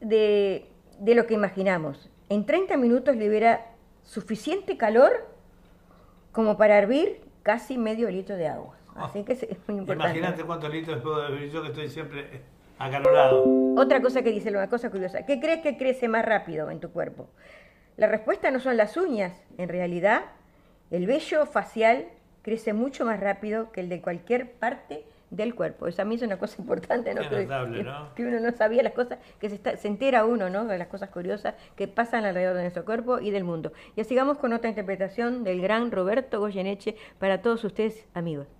de, de lo que imaginamos. En 30 minutos libera suficiente calor como para hervir casi medio litro de agua. Ah. Así que es muy importante. Imagínate cuántos litros puedo beber yo que estoy siempre acalorado. Otra cosa que dice, una cosa curiosa. ¿Qué crees que crece más rápido en tu cuerpo? La respuesta no son las uñas. En realidad, el vello facial crece mucho más rápido que el de cualquier parte del cuerpo. Eso a mí es una cosa importante, ¿no? Que, que, uno no sabía las cosas, que se, se, entera uno, ¿no? De las cosas curiosas que pasan alrededor de nuestro cuerpo y del mundo. Y sigamos con otra interpretación del gran Roberto Goyeneche para todos ustedes, amigos.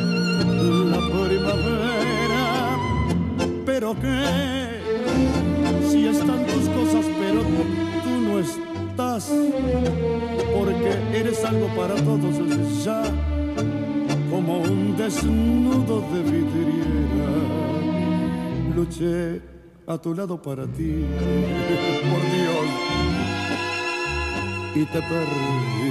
la primavera. Pero que si están tus cosas, pero tú no estás, porque eres algo para todos ya, como un desnudo de vidriera. Luché a tu lado para ti, por Dios, y te perdí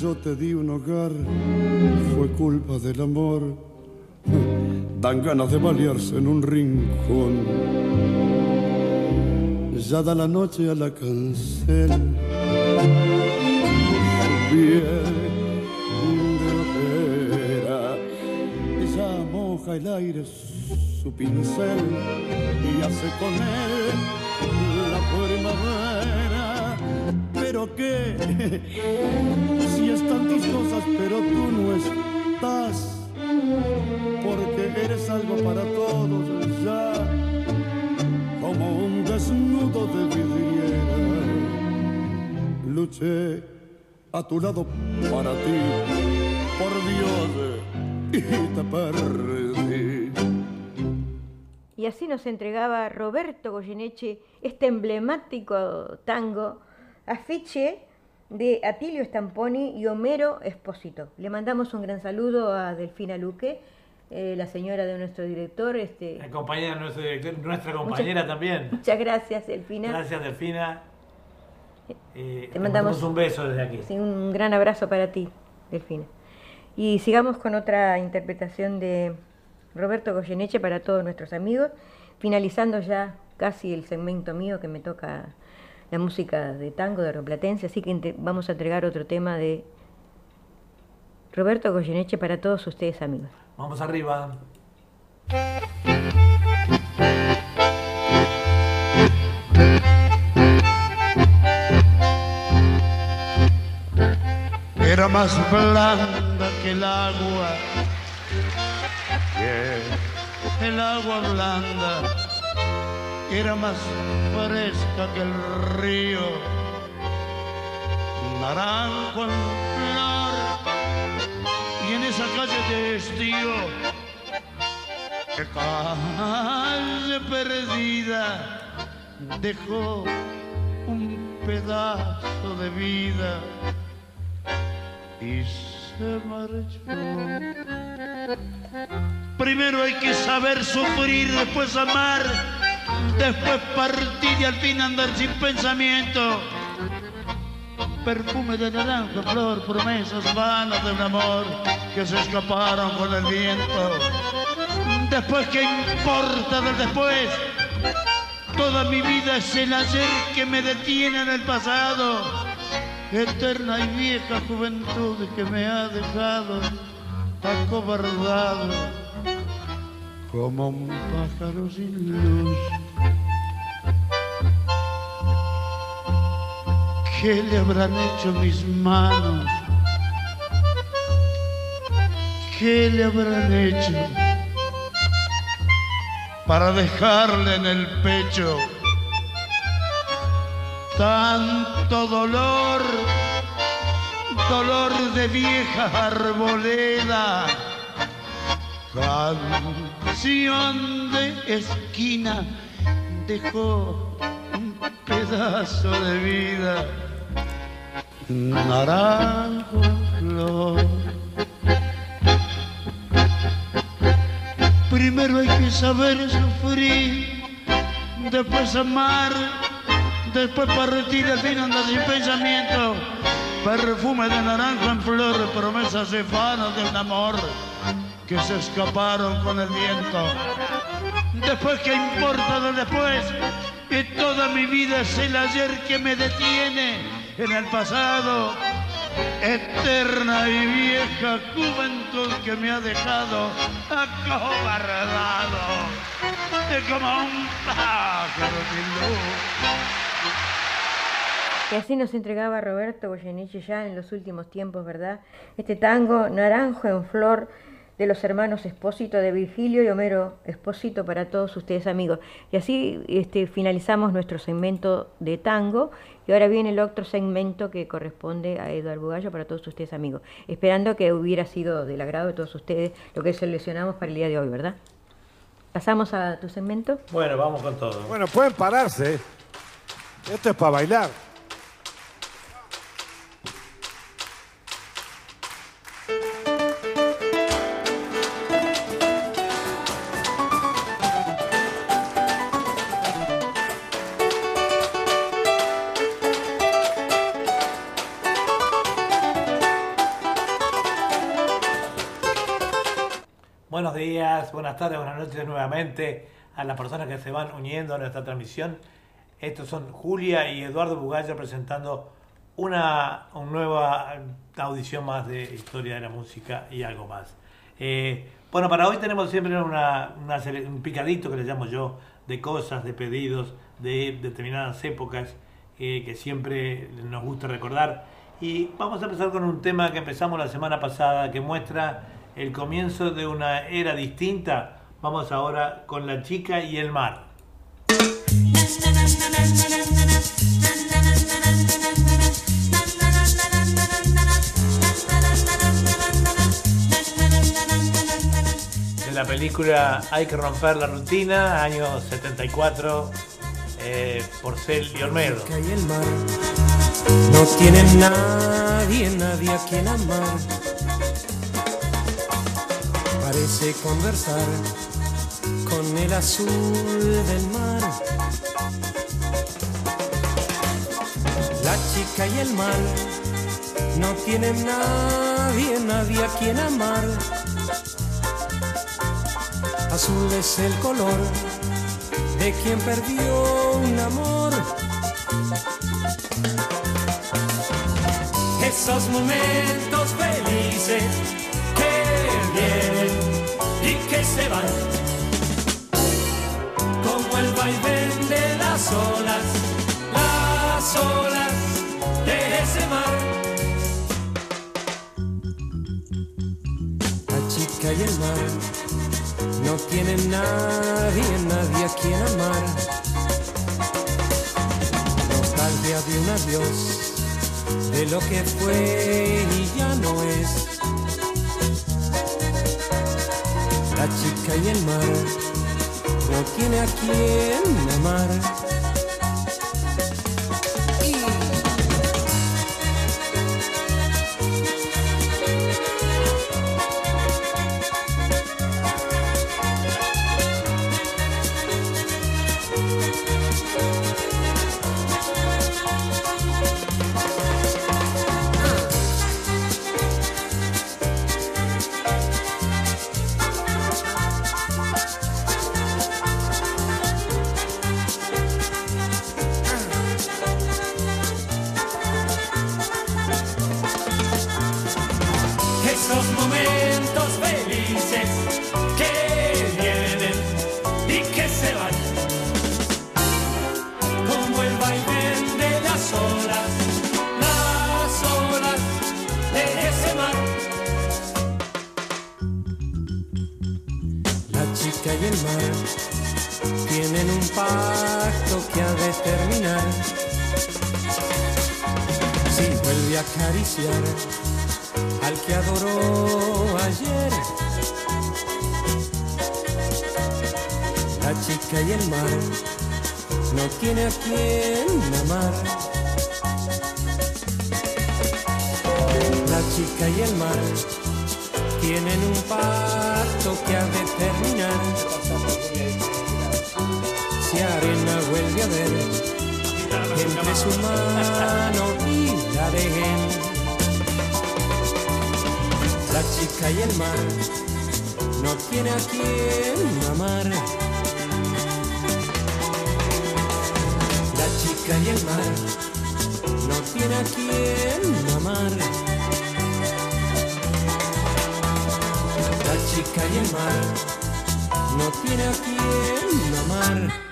yo te di un hogar fue culpa del amor. Dan ganas de balearse en un rincón. Ya da la noche a la cancel. Piel de. Ya moja el aire su pincel y hace con él la primavera qué, si están tus cosas, pero tú no estás, porque eres algo para todos ya, como un desnudo de vidriera. Luché a tu lado para ti, por Dios, y te perdí. Y así nos entregaba Roberto Goyeneche este emblemático tango afiche de Atilio Stamponi y Homero Espósito. Le mandamos un gran saludo a Delfina Luque, eh, la señora de nuestro director. Este, la compañera de nuestro director, nuestra compañera también. Muchas gracias, Delfina. Gracias, Delfina. Eh, te, mandamos, un beso desde aquí. un gran abrazo para ti, Delfina. Y sigamos con otra interpretación de Roberto Goyeneche para todos nuestros amigos, finalizando ya casi el segmento mío que me toca la música de tango de Roplatense, así que vamos a entregar otro tema de Roberto Goyeneche para todos ustedes, amigos. Vamos arriba. Era más blanda que el agua, el agua blanda era más fresca que el río, naranjo en flor, y en esa calle de estío, que calle perdida, dejó un pedazo de vida y se marchó. Primero hay que saber sufrir, después amar, después partir y al fin andar sin pensamiento. Perfume de naranja, flor, promesas vanas de un amor que se escaparon con el viento. Después, ¿qué importa del después? Toda mi vida es el ayer que me detiene en el pasado. Eterna y vieja juventud que me ha dejado acobardado como un pájaro sin luz. ¿Qué le habrán hecho mis manos? ¿Qué le habrán hecho para dejarle en el pecho tanto dolor? Dolor de vieja arboleda, de esquina dejó un pedazo de vida naranjo flor. Primero hay que saber sufrir, después amar, después partir, al fin andar sin pensamiento. Perfume de naranjo en flor, promesas de fanas de un amor que se escaparon con el viento. Después, ¿qué importa de después? Que toda mi vida es el ayer que me detiene en el pasado. Eterna y vieja juventud que me ha dejado acobardado como un pájaro sin luz. Que así nos entregaba Roberto Goyeneche ya en los últimos tiempos, ¿verdad? Este tango Naranjo en Flor de los hermanos Espósito de Virgilio y Homero Espósito para todos ustedes amigos. Y así este, finalizamos nuestro segmento de tango y ahora viene el otro segmento que corresponde a Eduardo Bugallo para todos ustedes amigos. Esperando que hubiera sido del agrado de todos ustedes lo que seleccionamos para el día de hoy, ¿verdad? ¿Pasamos a tu segmento? Bueno, vamos con todo. Bueno, pueden pararse. Esto es para bailar. Días, buenas tardes, buenas noches nuevamente a las personas que se van uniendo a nuestra transmisión. Estos son Julia y Eduardo Bugallo presentando una, una nueva audición más de Historia de la Música y algo más. Eh, bueno, para hoy tenemos siempre una, una un picadito que le llamo yo de cosas, de pedidos, de determinadas épocas eh, que siempre nos gusta recordar. Y vamos a empezar con un tema que empezamos la semana pasada que muestra el comienzo de una era distinta. Vamos ahora con la chica y el mar. De la película Hay que romper la rutina, año 74, eh, Porcel y Olmedo. y el mar no tienen nadie, nadie a quien amar. Parece conversar con el azul del mar. La chica y el mar no tienen nadie, nadie a quien amar. Azul es el color de quien perdió un amor. Esos momentos felices que vienen y que se van como el vaivén de las olas, las olas de ese mar. La chica y el mar no tienen nadie, nadie a quien amar. Nostalgia de un adiós, de lo que fue y ya no es la chica y el mar no tiene a quien amar. No tiene a quien amar.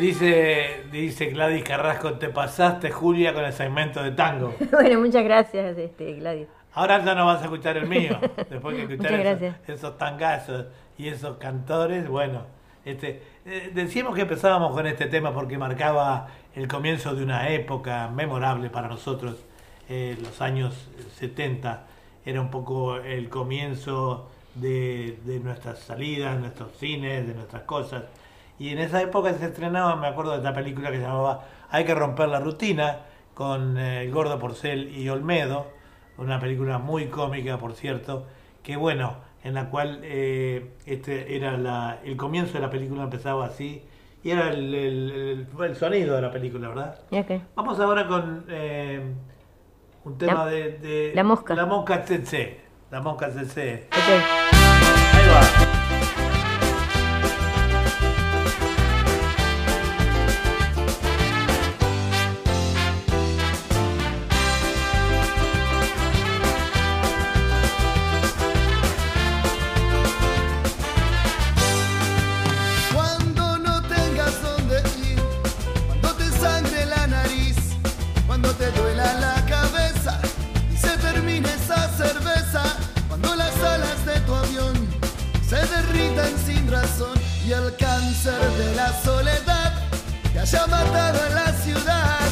Dice, dice Gladys Carrasco, te pasaste Julia con el segmento de tango. bueno, muchas gracias este, Gladys. Ahora ya no vas a escuchar el mío, después que escuchar esos, esos, tangazos y esos cantores, bueno, este, eh, decíamos que empezábamos con este tema porque marcaba el comienzo de una época memorable para nosotros, eh, los años 70, era un poco el comienzo de, de nuestras salidas, nuestros cines, de nuestras cosas y en esa época se estrenaba, me acuerdo de esta película que se llamaba Hay que romper la rutina, con eh, el gordo Porcel y Olmedo, una película muy cómica, por cierto, que bueno, en la cual eh, este era la, el comienzo de la película empezaba así, y era el, el, sonido de la película, ¿verdad? Vamos ahora con eh, un tema de, La mosca. La mosca CC. La mosca CC. Ahí va. Ya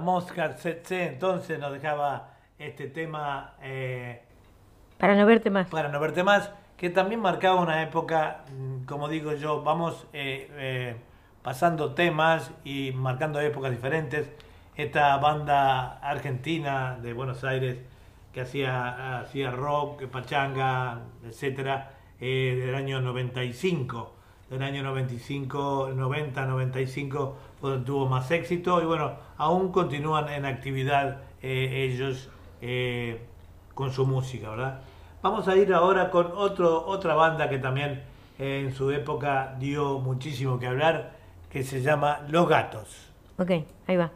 la mosca Tsetse entonces nos dejaba este tema eh, Para no verte más. para no verte más, que también marcaba una época, mm, como digo yo, vamos eh, eh, pasando temas y marcando épocas diferentes. Esta banda argentina de Buenos Aires que hacía, hacía rock, pachanga, etcétera, eh, del año 95. Del año 95, 90, 95 fue donde tuvo más éxito y bueno, aún continúan en actividad eh, ellos eh, con su música, ¿verdad? Vamos a ir ahora con otro, otra banda que también eh, en su época dio muchísimo que hablar, que se llama Los Gatos. Ok, ahí va.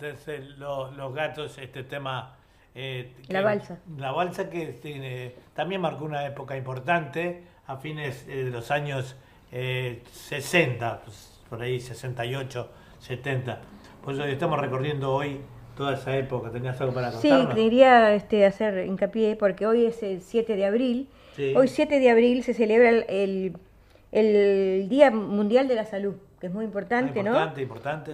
Nos dejaban entonces los, los gatos este tema. eh, La balsa. La balsa que tiene- también marcó una época importante a fines eh, de los años eh, 60, pues, por ahí 68, 70. Por eso estamos recorriendo hoy toda esa época. ¿Tenías algo para Sí, contarnos? quería este, hacer hincapié porque hoy es el 7 de abril. Sí. Hoy 7 de abril se celebra el, el- el Día Mundial de la Salud, que es muy Ah, importante, ¿no? importante, importante.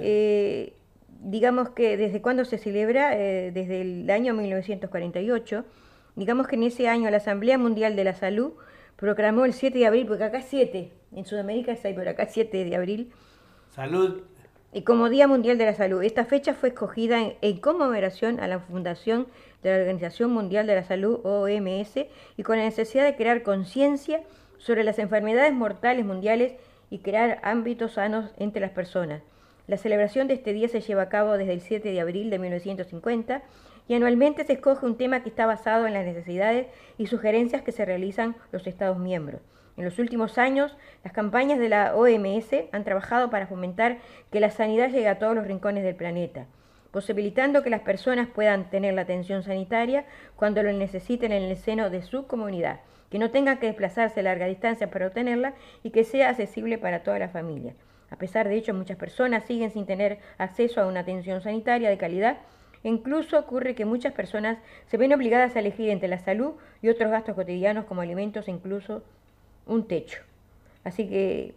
Digamos que desde cuándo se celebra, Eh, desde el año 1948, digamos que en ese año la Asamblea Mundial de la Salud proclamó el 7 de abril, porque acá es 7, en Sudamérica es 6, pero acá es 7 de abril, Salud. y como Día Mundial de la Salud. Esta fecha fue escogida en, en conmemoración a la fundación de la Organización Mundial de la Salud, OMS, y con la necesidad de crear conciencia sobre las enfermedades mortales mundiales y crear ámbitos sanos entre las personas. La celebración de este día se lleva a cabo desde el 7 de abril de 1950 y anualmente se escoge un tema que está basado en las necesidades y sugerencias que se realizan los Estados miembros. En los últimos años, las campañas de la OMS han trabajado para fomentar que la sanidad llegue a todos los rincones del planeta. posibilitando que las personas puedan tener la atención sanitaria cuando lo necesiten en el seno de su comunidad, que no tengan que desplazarse a larga distancia para obtenerla y que sea accesible para toda la familia. A pesar de ello, muchas personas siguen sin tener acceso a una atención sanitaria de calidad incluso ocurre que muchas personas se ven obligadas a elegir entre la salud y otros gastos cotidianos como alimentos e incluso un techo. Así que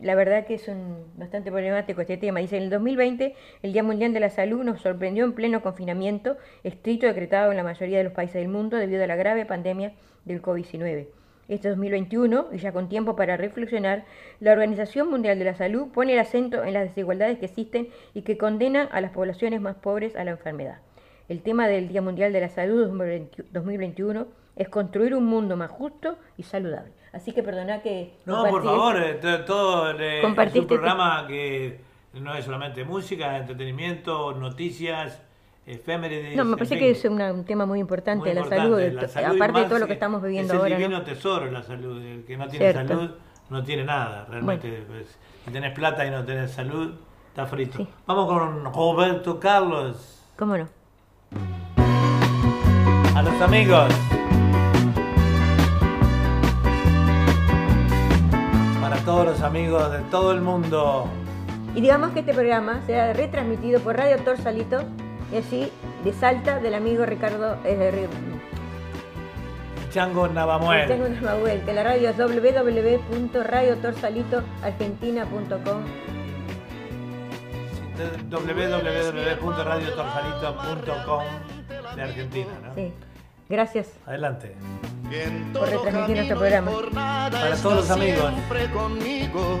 la verdad que es un, bastante problemático este tema. Dice, en el 2020 el Día Mundial de la Salud nos sorprendió en pleno confinamiento estricto decretado en la mayoría de los países del mundo debido a la grave pandemia del COVID-19. Este 2021, y ya con tiempo para reflexionar, la Organización Mundial de la Salud pone el acento en las desigualdades que existen y que condenan a las poblaciones más pobres a la enfermedad. El tema del Día Mundial de la Salud 2021 es construir un mundo más justo y saludable. Así que perdona que... No, por favor, eh, todo eh, es un tu- programa que no es solamente música, entretenimiento, noticias, efemérides. No, me en parece fin. que es una- un tema muy importante, Muy la importante, salud, la aparte de todo lo que estamos viviendo es ahora. el ¿no? divino tesoro la salud. El que no tiene Cierto. salud no tiene nada, realmente. pues, si tenés plata y no tenés salud, está frito. Sí. Vamos con Roberto Carlos. ¿Cómo no? A los amigos. Para todos los amigos de todo el mundo. Y digamos que este programa será retransmitido por Radio Torsalito, y así de Salta del amigo Ricardo eh, Chango Navamuel. Tengo una vuelta. La radio es www.radiotorsalitoargentina.com. www.radiotorsalito.com de Argentina, ¿no? Sí. Gracias. Adelante. Que Por retransmitir nuestro programa. Para todos los amigos. siempre conmigo.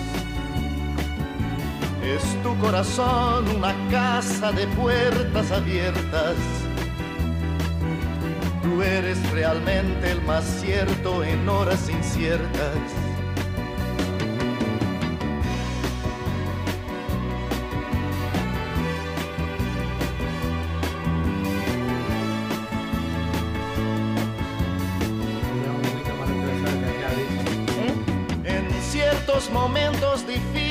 Es tu corazón una casa de puertas abiertas. Tú eres realmente el más cierto en horas inciertas. ¿eh? En ciertos momentos difíciles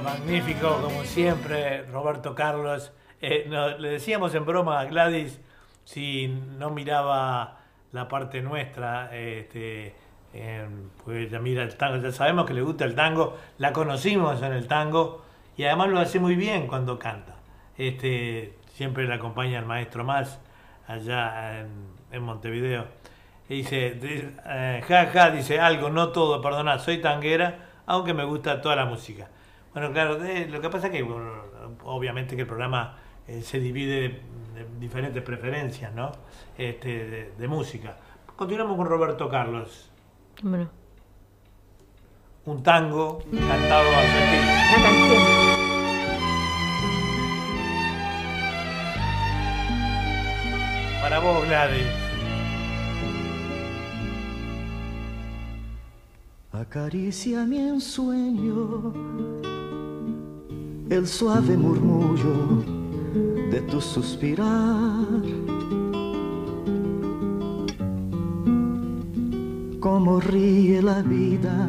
Magnífico, como siempre, Roberto Carlos. Eh, le decíamos en broma a Gladys si no miraba la parte nuestra, este, en- pues ella mira el tango, ya sabemos que le gusta el tango, la conocimos en el tango y además lo hace muy bien cuando canta. Este, siempre le acompaña el maestro más allá en, Montevideo. Y dice, di- eh, ja, ja, dice algo, no todo, perdona, soy tanguera, aunque me gusta toda la música. Bueno, claro, de- lo que pasa es que, bueno, obviamente que el programa eh, se divide en diferentes preferencias, ¿no? Este, de, de música. Continuamos con Roberto Carlos, Bueno, un tango cantado a su estilo. Para vos, Gladys. Acaricia mi ensueño el suave murmullo de tu suspirar. Cómo ríe la vida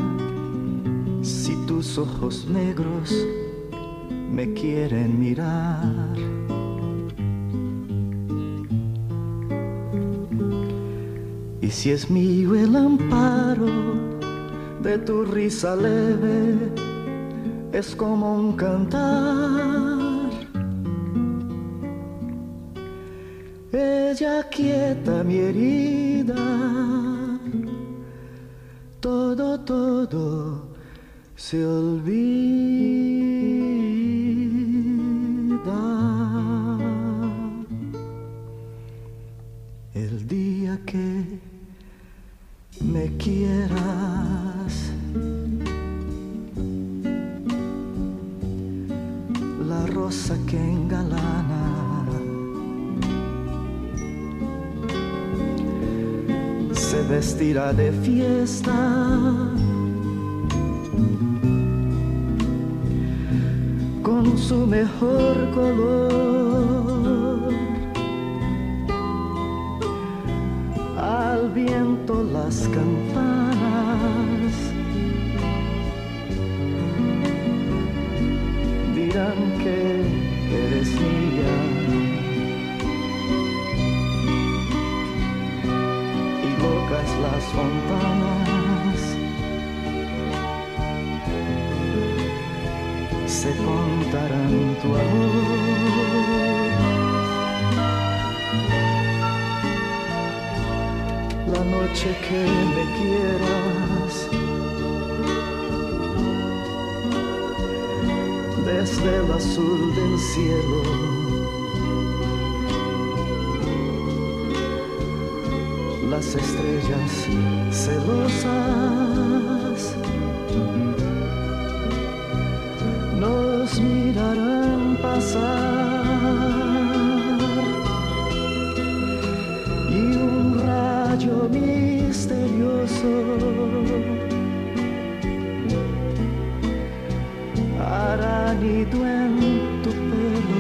si tus ojos negros me quieren mirar. Y si es mío el amparo de tu risa leve, es como un cantar. Ella quieta mi herida, todo, todo se olvida. El día que me quieras, rosa que engalana. Se vestirá de fiesta. Con su mejor color al viento las campanas y locas las fontanas se contarán tu amor la noche que me quieras. El azul del cielo. Las estrellas celosas nos mirarán pasar hará nido en tu pelo.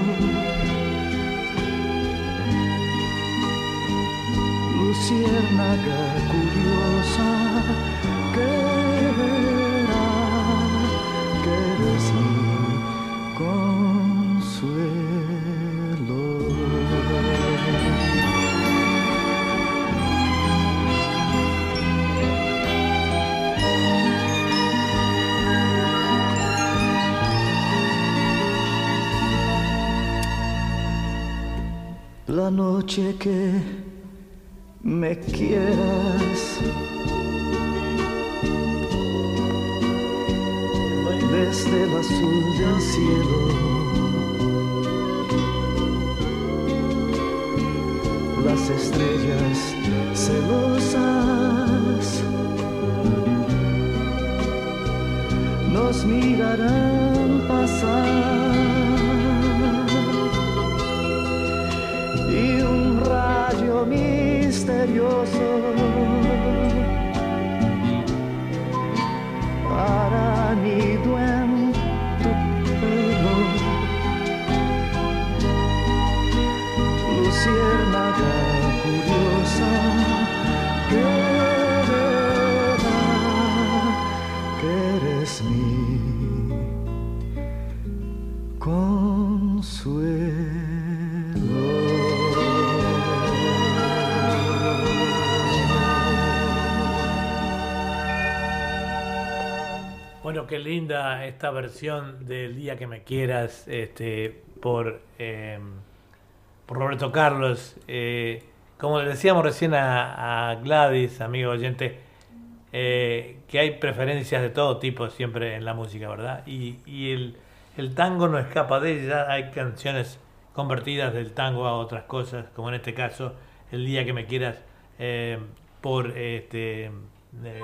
Luciérnaga noche que me quieras Luciérnaga curiosa que verá que eres mi Bueno, qué linda esta versión del Día que me quieras este, por, eh, por Roberto Carlos. Eh, como le decíamos recién a, a Gladys, amigo oyente, eh, que hay preferencias de todo tipo siempre en la música, ¿verdad? Y, y el, el tango no escapa de ella, hay canciones convertidas del tango a otras cosas, como en este caso, El día que me quieras, eh, por este... eh,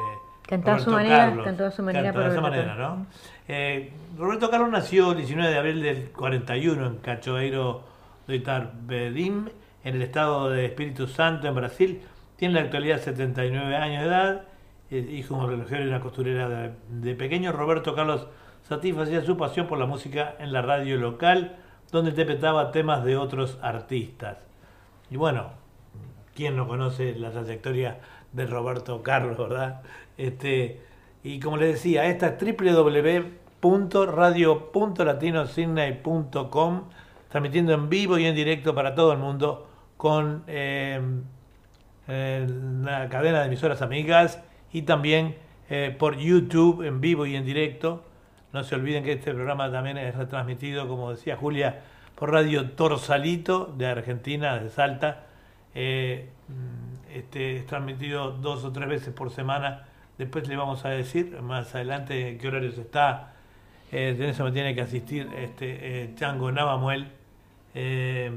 a su manera, cantó a su manera Cantó por a su Roberto manera. ¿no? Eh, Roberto Carlos nació el 19 de abril del 41 en Cachoeiro do Itarbedim, en el estado de Espíritu Santo, en Brasil. Tiene en la actualidad 79 años de edad, hijo de un relojero y una costurera de, de pequeño. Roberto Carlos satisfacía su pasión por la música en la radio local, donde interpretaba temas de otros artistas. Y bueno, ¿quién no conoce la trayectoria de Roberto Carlos, verdad? Este, y como les decía, esta es www.radio.latinosidney.com, transmitiendo en vivo y en directo para todo el mundo con eh, eh, la cadena de emisoras amigas y también eh, por YouTube en vivo y en directo. No se olviden que este programa también es retransmitido, como decía Julia, por Radio Torsalito de Argentina, de Salta. Este, es transmitido dos o tres veces por semana. Después le vamos a decir más adelante qué horarios está. Eh, en eso me tiene que asistir este, Chango Navamuel. Eh,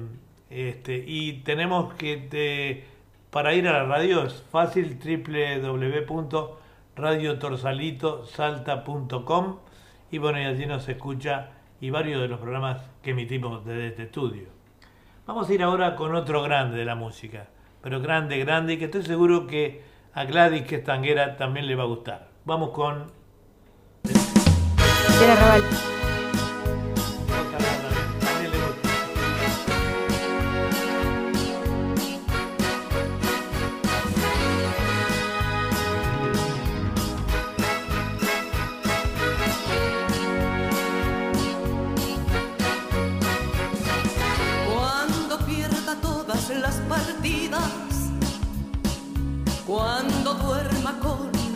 este, y tenemos que, para ir a la radio es fácil, www.radiotorsalitosalta.com y bueno, y allí nos escucha y varios de los programas que emitimos desde este estudio. Vamos a ir ahora con otro grande de la música, pero grande, grande, y que estoy seguro que a Gladys, que es tanguera, también le va a gustar. Vamos con...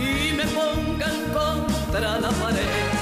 y me pongan contra la pared.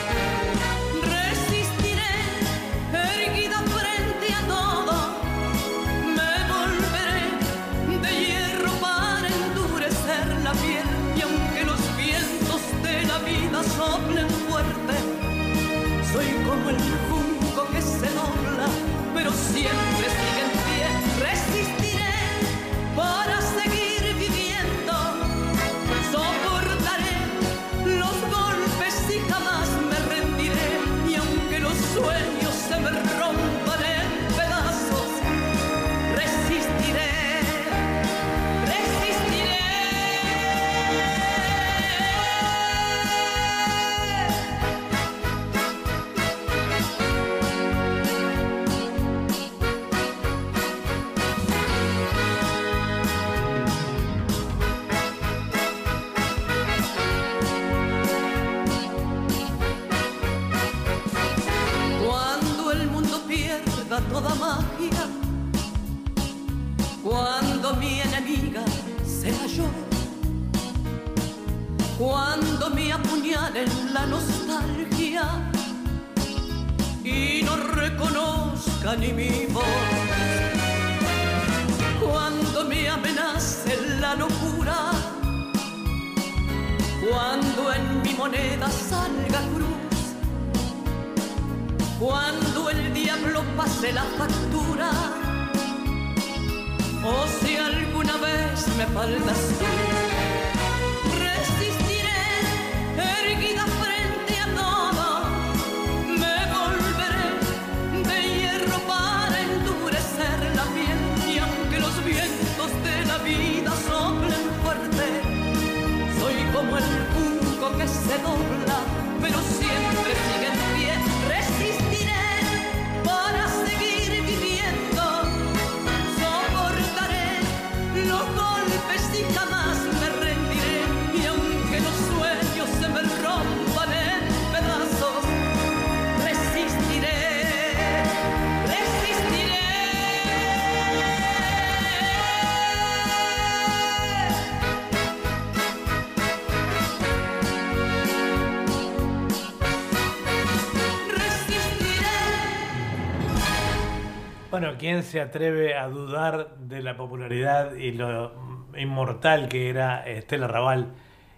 ¿Quién se atreve a dudar de la popularidad y lo inmortal que era Estela Raval,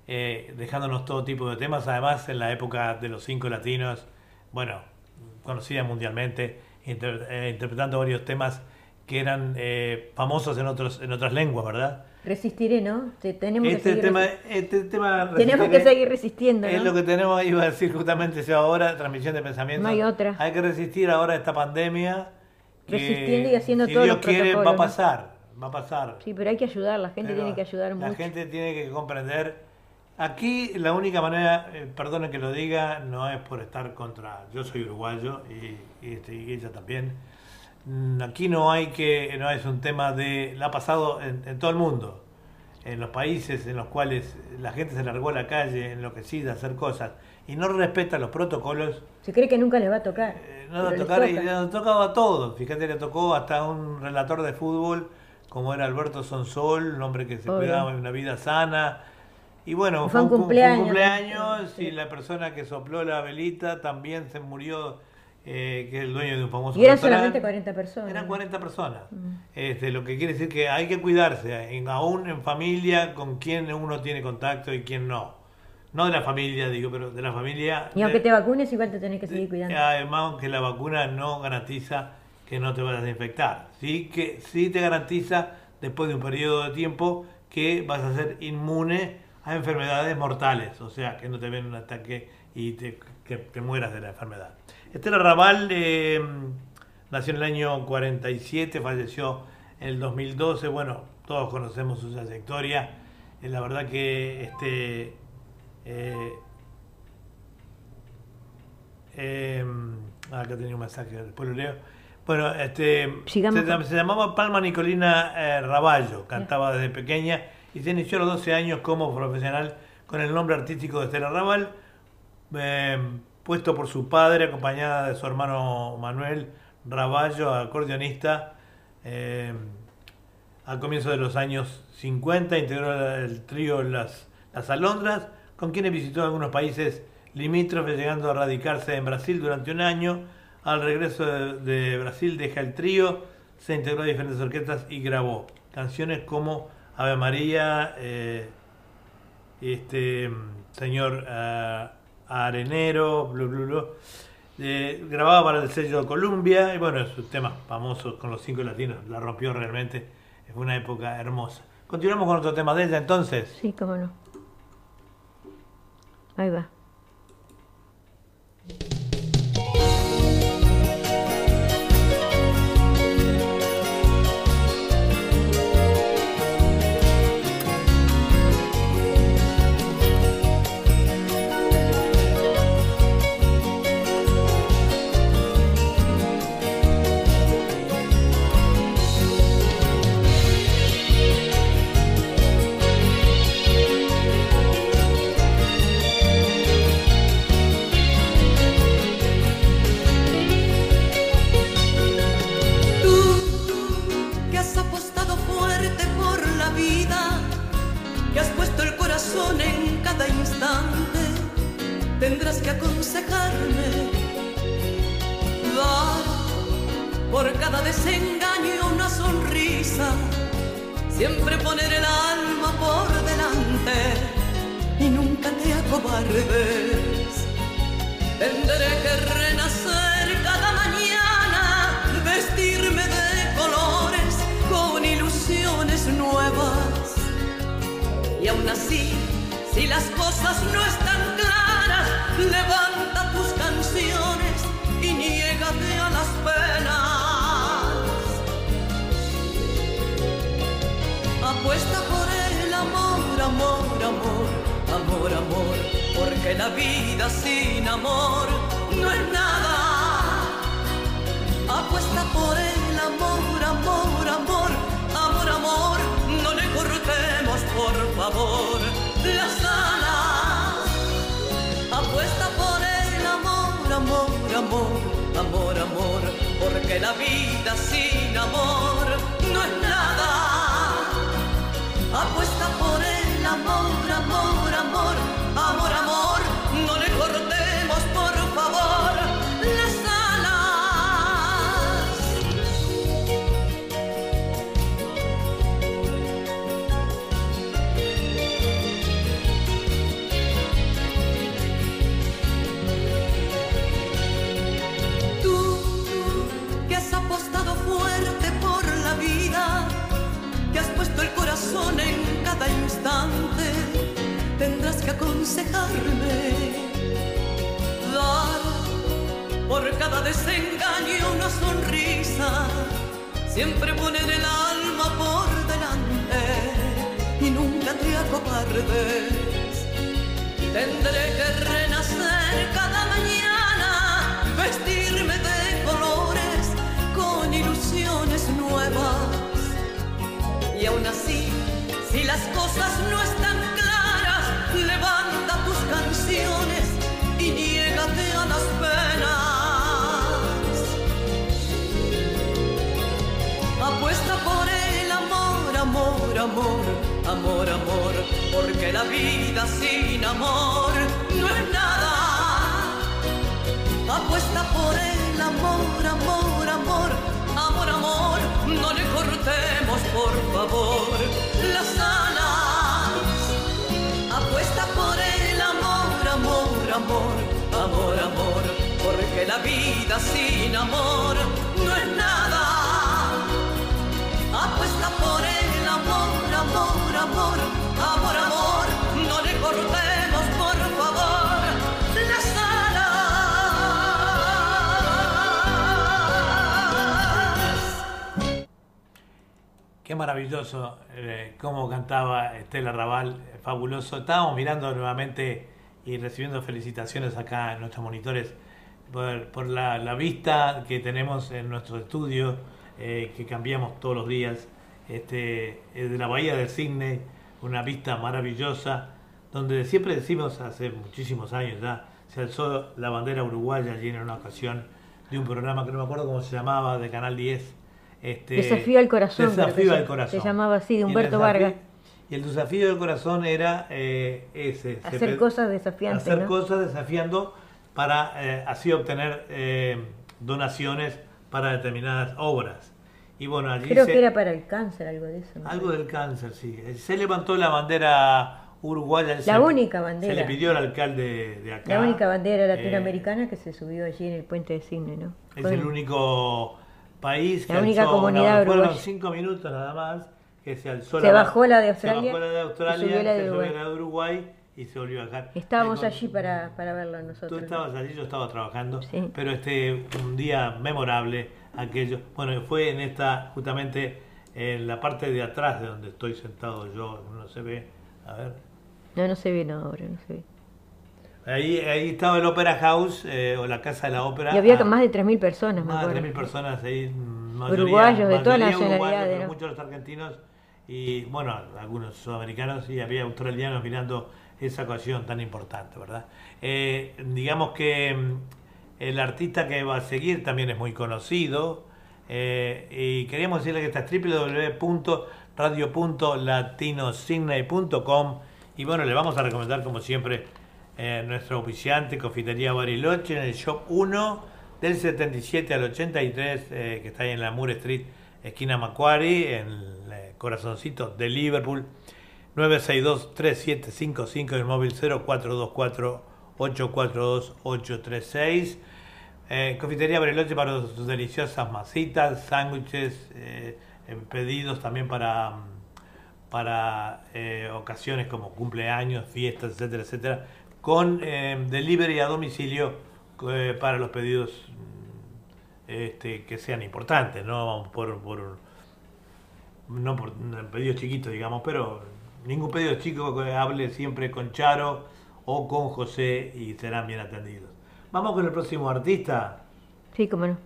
eh, dejándonos todo tipo de temas? Además, en la época de los cinco latinos, bueno, conocida mundialmente, inter- eh, interpretando varios temas que eran eh, famosos en, otros, en otras lenguas, ¿verdad? Resistiré, ¿no? Te- tenemos que Este seguir tema, este tema tenemos que seguir resistiendo, Es ¿no? lo que tenemos, iba a decir justamente yo ahora, transmisión de pensamiento. No hay otra. Hay que resistir ahora esta pandemia. Resistiendo y haciendo si todos Dios los quiere, va a protocolos, ¿no? pasar. Va a pasar. Sí, pero hay que ayudar, la gente Pero tiene que ayudar La mucho. gente tiene que comprender. Aquí la única manera, eh, perdone que lo diga, no es por estar contra. Yo soy uruguayo y, y, este, y ella también. Mm, Aquí no hay que, no es un tema de. La ha pasado en, en todo el mundo. En los países en los cuales la gente se largó a la calle enloquecida a hacer cosas y no respeta los protocolos, Se cree que nunca les va a tocar. eh, no nos les tocar, y nos tocaba a todos. Fíjate, le tocó hasta un relator de fútbol como era Alberto Sonsol, un hombre que se Obvio. cuidaba de una vida sana. Y bueno, Y fue un cu- cumpleaños, y la persona que sopló la velita también se murió, eh, que es el dueño de un famoso Y eran solamente 40 personas. Eran 40 personas. Mm. Este, lo que quiere decir que hay que cuidarse, en- aún en familia, con quién uno tiene contacto y quién no. No de la familia, digo, pero de la familia. Y aunque de- te vacunes, igual te tenés que seguir cuidando. Además, que la vacuna no garantiza que no te vayas a infectar. Sí que sí te garantiza, después de un periodo de tiempo, que vas a ser inmune a enfermedades mortales. O sea, que no te ven un ataque y te, que te mueras de la enfermedad. Estela Raval eh, nació en el año 47, falleció en el 2012. Bueno, todos conocemos su trayectoria. Eh, la verdad que este... eh, eh, acá tenía un mensaje, después lo leo. Bueno, este, se, llamaba Palma Nicolina eh, Raballo, cantaba desde pequeña y se inició a los 12 años como profesional con el nombre artístico de Estela Raval, eh, puesto por su padre, acompañada de su hermano Manuel Raballo, acordeonista. eh, al comienzo de los años 50 integró el trío Las, Las Alondras, con quienes visitó algunos países limítrofes, llegando a radicarse en Brasil durante un año. Al regreso de, Brasil deja el trío, se integró a diferentes orquestas y grabó canciones como Ave María, eh, este señor ah, Arenero, blu, blu, blu. Eh, grababa para el sello Columbia y bueno, sus temas famosos con los cinco latinos, la rompió realmente. Fue una época hermosa. Continuamos con otro tema de ella entonces. Sí, cómo no. Ahí va. Desengaño una sonrisa, siempre poner el alma por delante y nunca te acobardes. Tendré que renacer cada mañana, vestirme de colores con ilusiones nuevas. Y aún así, si las cosas no están claras, levanta tus canciones y niégate a las penas. Vida sin amor no es nada. Apuesta por el amor, amor, amor, amor, amor, no le cortemos por favor las alas. Apuesta por el amor, amor, amor, amor, amor, porque la vida sin amor no es nada. Apuesta por el amor, amor, amor, amor, amor, aconsejarme, dar por cada desengaño una sonrisa, siempre poner el alma por delante y nunca te acobardes. Tendré que renacer cada mañana, vestirme de colores con ilusiones nuevas. Y aún así, si las cosas no están canciones y niégate a las penas. Apuesta por el amor, amor, amor, amor, amor, porque la vida sin amor no es nada. Apuesta por el amor, amor, amor, amor, amor, no le cortemos por favor las amor, amor, amor, porque la vida sin amor no es nada. Apuesta por el amor, amor, amor, amor, amor, no le cortemos por favor las alas. Qué maravilloso eh, cómo cantaba Estela Raval, eh, fabuloso. Estábamos mirando nuevamente y recibiendo felicitaciones acá en nuestros monitores por, por la, la vista que tenemos en nuestro estudio, eh, que cambiamos todos los días, este, eh, de la Bahía del Cisne, una vista maravillosa, donde siempre decimos hace muchísimos años ya, se alzó la bandera uruguaya allí en una ocasión de un programa que no me acuerdo cómo se llamaba, de Canal 10. Este, Desafío al corazón. Desafío se- al corazón. Se llamaba así, de Humberto desafío- Vargas. Y el desafío del corazón era eh, ese. se Hacer cosas desafiantes, Hacer ¿no? cosas desafiando para eh, así obtener eh, donaciones para determinadas obras. Y bueno, allí Creo se- que era para el cáncer, algo de eso. ¿no? algo del cáncer, sí. Se levantó la bandera uruguaya. se- única bandera. Se le pidió al alcalde de acá. La única bandera eh, latinoamericana que se subió allí en el puente de Cisne, ¿no? Es Fue- el único país La única alzó una- comunidad Fueron uruguaya. cinco minutos nada más que se alzó Se la bajó la de se Australia bajó la de Australia, subió la de se subió Uruguay. la de Uruguay y se volvió acá. Estábamos Eh, allí para, para verlo nosotros. Tú estabas allí, yo estaba trabajando, Sí. pero este un día memorable aquello. Bueno, fue en esta justamente en la parte de atrás de donde estoy sentado yo, no se ve. A ver. No, no se ve no, ahora, no se ve. Ahí, ahí estaba el Opera House o o la Casa de la Ópera. Y había Ah, más de 3.000 personas, me más de acuerdo. 3.000 personas ahí. Mm, Uruguayos, de todas mayoría nacionalidades, ¿no? Muchos los argentinos y, bueno, algunos sudamericanos y había australianos mirando esa ocasión tan importante, ¿verdad? Eh, digamos que mm, el artista que va a seguir también es muy conocido eh, y queríamos decirle que está es www.radio.latinosidney.com y bueno, le vamos a recomendar como siempre eh, nuestro oficiante Confitería Bariloche en el Shop 1 del 77 al 83 eh, que está ahí en la Moore Street, esquina Macquarie, en el eh, corazoncito de Liverpool. 962-3755 el móvil 0424-842-836. Eh, Confitería Bariloche para sus deliciosas masitas, sándwiches, eh, pedidos también para, ocasiones como cumpleaños, fiestas, etcétera, etcétera, con delivery a domicilio eh, para los pedidos mm, este, que sean importantes, no por, por no por un pedido chiquito, digamos, pero ningún pedido chico que hable siempre con Charo o con José y serán bien atendidos. Vamos con el próximo artista. Sí, cómo no.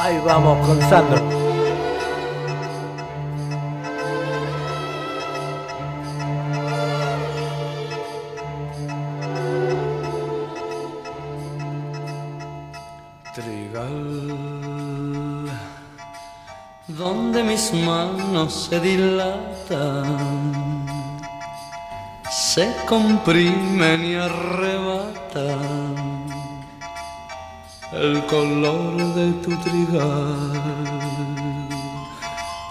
Ahí vamos con Sandro. Se dilatan, se comprimen y arrebatan el color de tu trigal.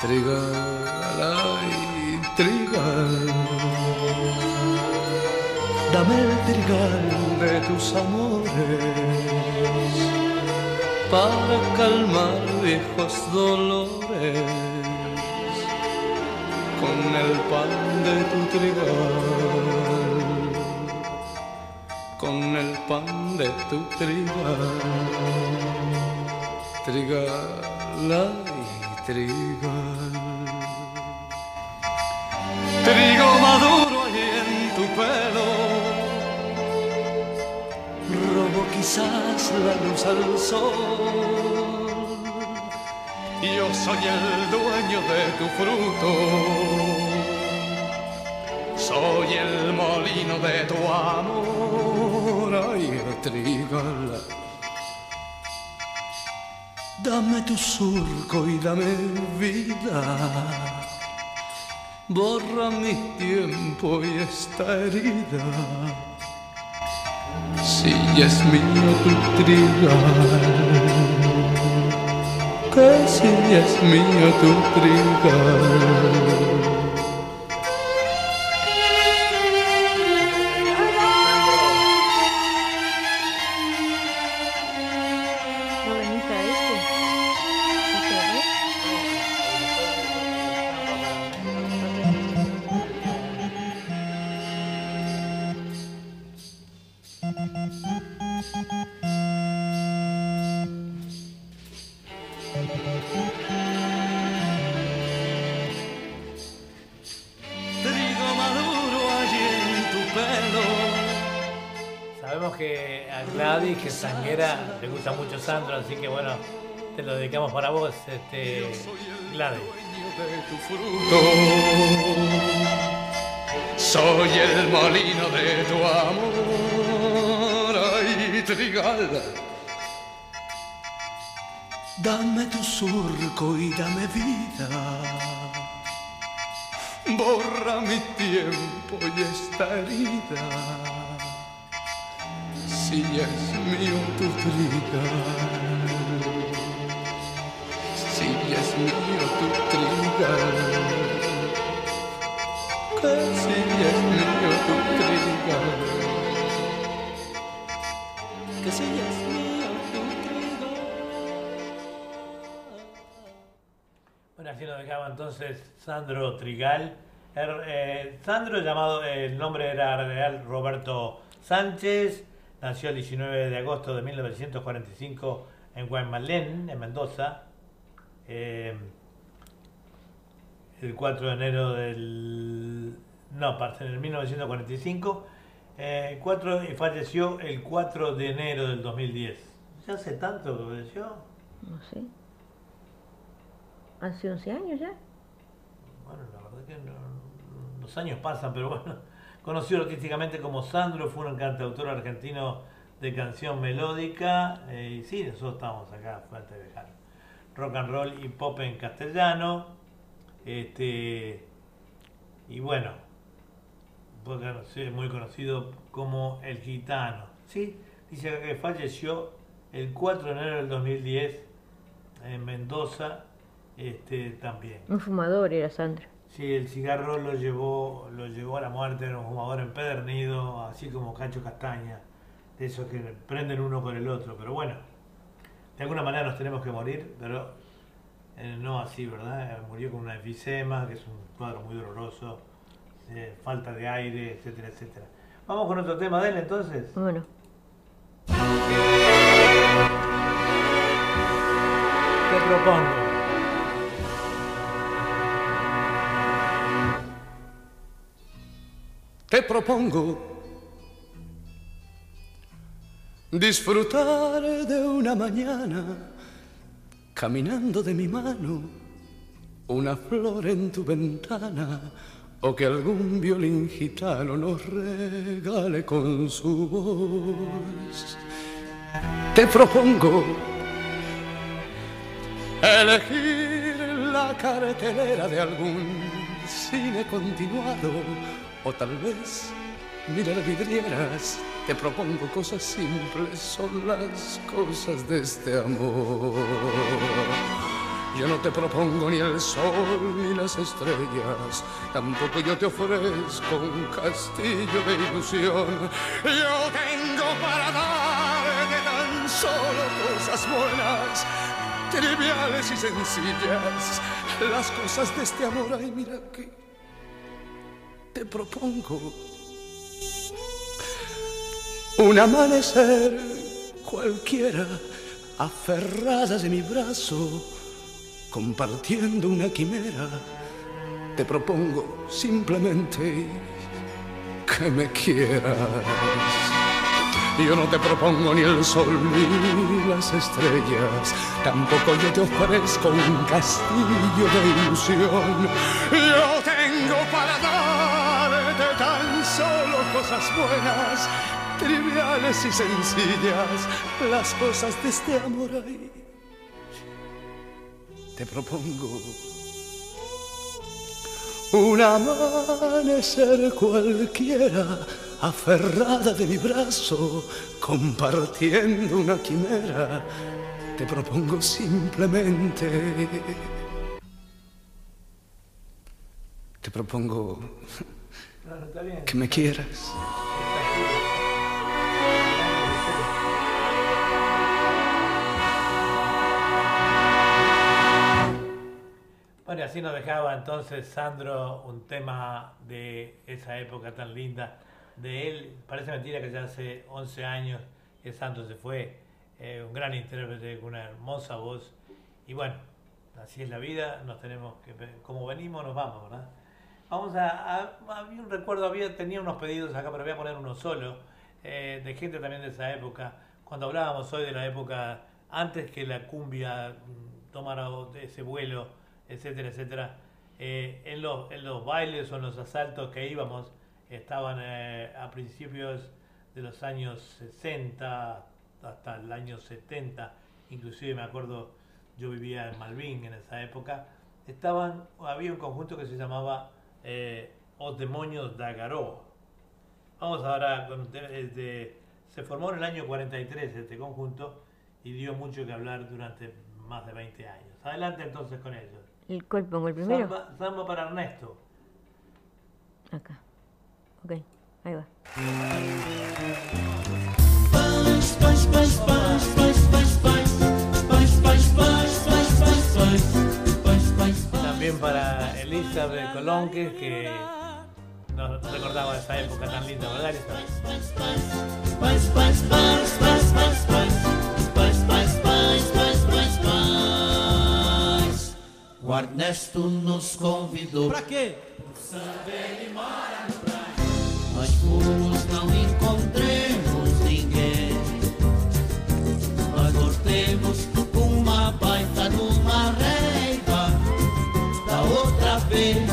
Trigal, ay, trigal. Dame el trigal de tus amores para calmar viejos dolores. Con el pan de tu trigal, con el pan de tu trigal, trigal, ay, trigal. Trigo maduro ahí en tu pelo, robo quizás la luz al sol. Yo soy el dueño de tu fruto, soy el molino de tu amor, ay, trigal. Dame tu surco y dame vida borra mi tiempo y esta herida. Si es mío tu trigal, que si es mío tu trigal. Este, Gladys. de tu fruto. Soy el molino de tu amor, ay, trigal. Dame tu surco y dame vida. Borra mi tiempo y esta herida. Si es mío tu trigal. Bueno, así nos dejaba entonces Sandro Trigal. Er- eh, Sandro, llamado, eh, el nombre era real Roberto Sánchez, nació el 19 de agosto de 1945 en Guaymallén, en Mendoza. Eh, el 4 de enero del... No, parce, en el 1945. eh, 4, y falleció el 4 de enero del 2010. ¿Ya hace tanto que falleció? No sé. ¿Hace 11 años ya? Bueno, la verdad que no- los años pasan, pero bueno, conocido artísticamente como Sandro, fue un cantautor argentino de canción melódica, eh, y sí, nosotros estamos acá, fuerte de dejar. Rock and roll y pop en castellano, este, y bueno, conoci- muy conocido como El Gitano. Sí, dice acá que falleció el 4 de enero del 2010 en Mendoza, este, también. Un fumador era Sandra. Sí, el cigarro lo llevó, lo llevó a la muerte, era un fumador empedernido, así como Cacho Castaña, de esos que prenden uno con el otro. Pero bueno, de alguna manera nos tenemos que morir, pero eh, no así, ¿verdad? Eh, Murió con una enfisema, que es un cuadro muy doloroso, eh, falta de aire, etcétera, etcétera. Vamos con otro tema de él entonces. Bueno, Te propongo. Te propongo disfrutar de una mañana caminando de mi mano, una flor en tu ventana o que algún violín gitano nos regale con su voz. Te propongo elegir la cartelera de algún cine continuado o tal vez mirar vidrieras. Te propongo cosas simples, son las cosas de este amor. Yo no te propongo ni el sol ni las estrellas, tampoco yo te ofrezco un castillo de ilusión. Yo tengo para darte tan solo cosas buenas, triviales y sencillas, las cosas de este amor. Ay, mira qué te propongo un amanecer cualquiera, aferrada de mi brazo, compartiendo una quimera. Te propongo simplemente que me quieras. Yo no te propongo ni el sol ni las estrellas, tampoco yo te ofrezco un castillo de ilusión. Yo tengo para darte tan solo cosas buenas, triviales y sencillas, las cosas de este amor ahí. Te propongo un amanecer cualquiera, aferrada de mi brazo, compartiendo una quimera. Te propongo simplemente. Te propongo que me quieras. Bueno, así nos dejaba entonces Sandro un tema de esa época tan linda de él. Parece mentira que ya hace 11 años que Sandro se fue, eh, un gran intérprete con una hermosa voz. Y bueno, así es la vida, nos tenemos que, como venimos, nos vamos, ¿verdad? Vamos a, a- había un recuerdo, había, tenía unos pedidos acá, pero voy a poner uno solo, eh, de gente también de esa época. Cuando hablábamos hoy de la época antes que la cumbia mm, tomara ese vuelo, etcétera, etcétera, eh, en, los, en los bailes o en los asaltos que íbamos, estaban eh, a principios de los años 60 hasta el año 70, inclusive me acuerdo, yo vivía en Malvin en esa época, estaban, había un conjunto que se llamaba eh, Os Demonios da Garó. Vamos ahora, con, se formó en el año 43 este conjunto y dio mucho que hablar durante más de 20 años. Adelante entonces con ellos. ¿El cuál pongo el primero? Samba, samba para Ernesto. Acá. Ok, ahí va. También para Elizabeth Colonque, que nos recordaba esa época tan linda, ¿verdad, Elizabeth? O Ernesto nos convidou. Pra quê? Nós fomos, não encontremos ninguém. Nós voltemos uma baita numa reiva. Da outra vez,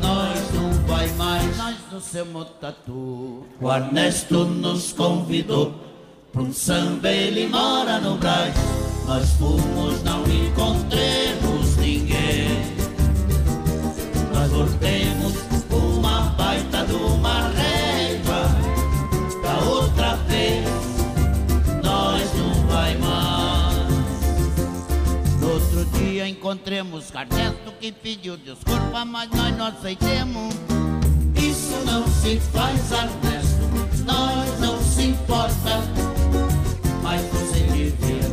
nós não vai mais. Nós no seu tatu. O Ernesto nos convidou pra um samba, ele mora no Brás. Nós fomos, não encontremos ninguém. Nós voltemos uma baita de uma régua Da outra vez nós não vai mais. No outro dia encontremos Carnesto que pediu desculpa Mas nós não aceitemos. Isso não se faz, Ernesto Nós não se importa Mas você devia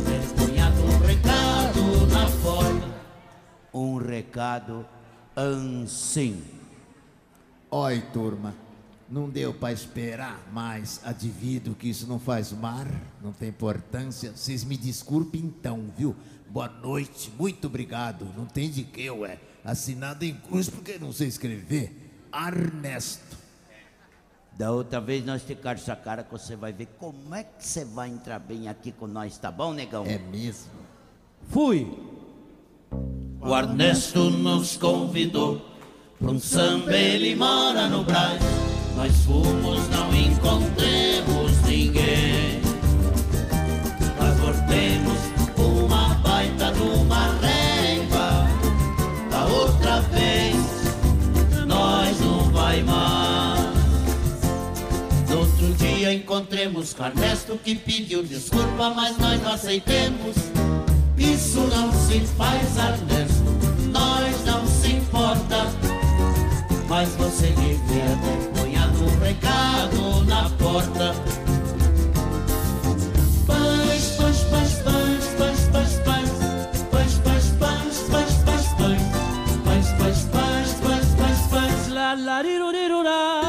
Um recado assim Oi, turma. Não deu para esperar, mas advido que isso não faz mar, não tem importância. Vocês me desculpem então, viu? Boa noite, muito obrigado. Não tem de que, ué. Assinado em cruz porque não sei escrever. Ernesto. Da outra vez nós ficar essa cara que você vai ver como é que você vai entrar bem aqui com nós, tá bom, negão? É mesmo? Fui. O Ernesto nos convidou para um samba, ele mora no Brás. Nós fomos, não encontremos ninguém. Nós voltemos uma baita de uma reiva. Da outra vez, nós não vai mais. No outro dia encontremos com Ernesto que pediu desculpa, mas nós não aceitemos. Isso não se faz, Ernesto, nós não se importa. Mas você devia ter a um recado na porta. Pães, pães, pães, pães, pães, pães, pães. Pães, pães, pães, pães, pães, pães. Pães, pães, pães, pães, pães, pães. La, la, rirurirurar.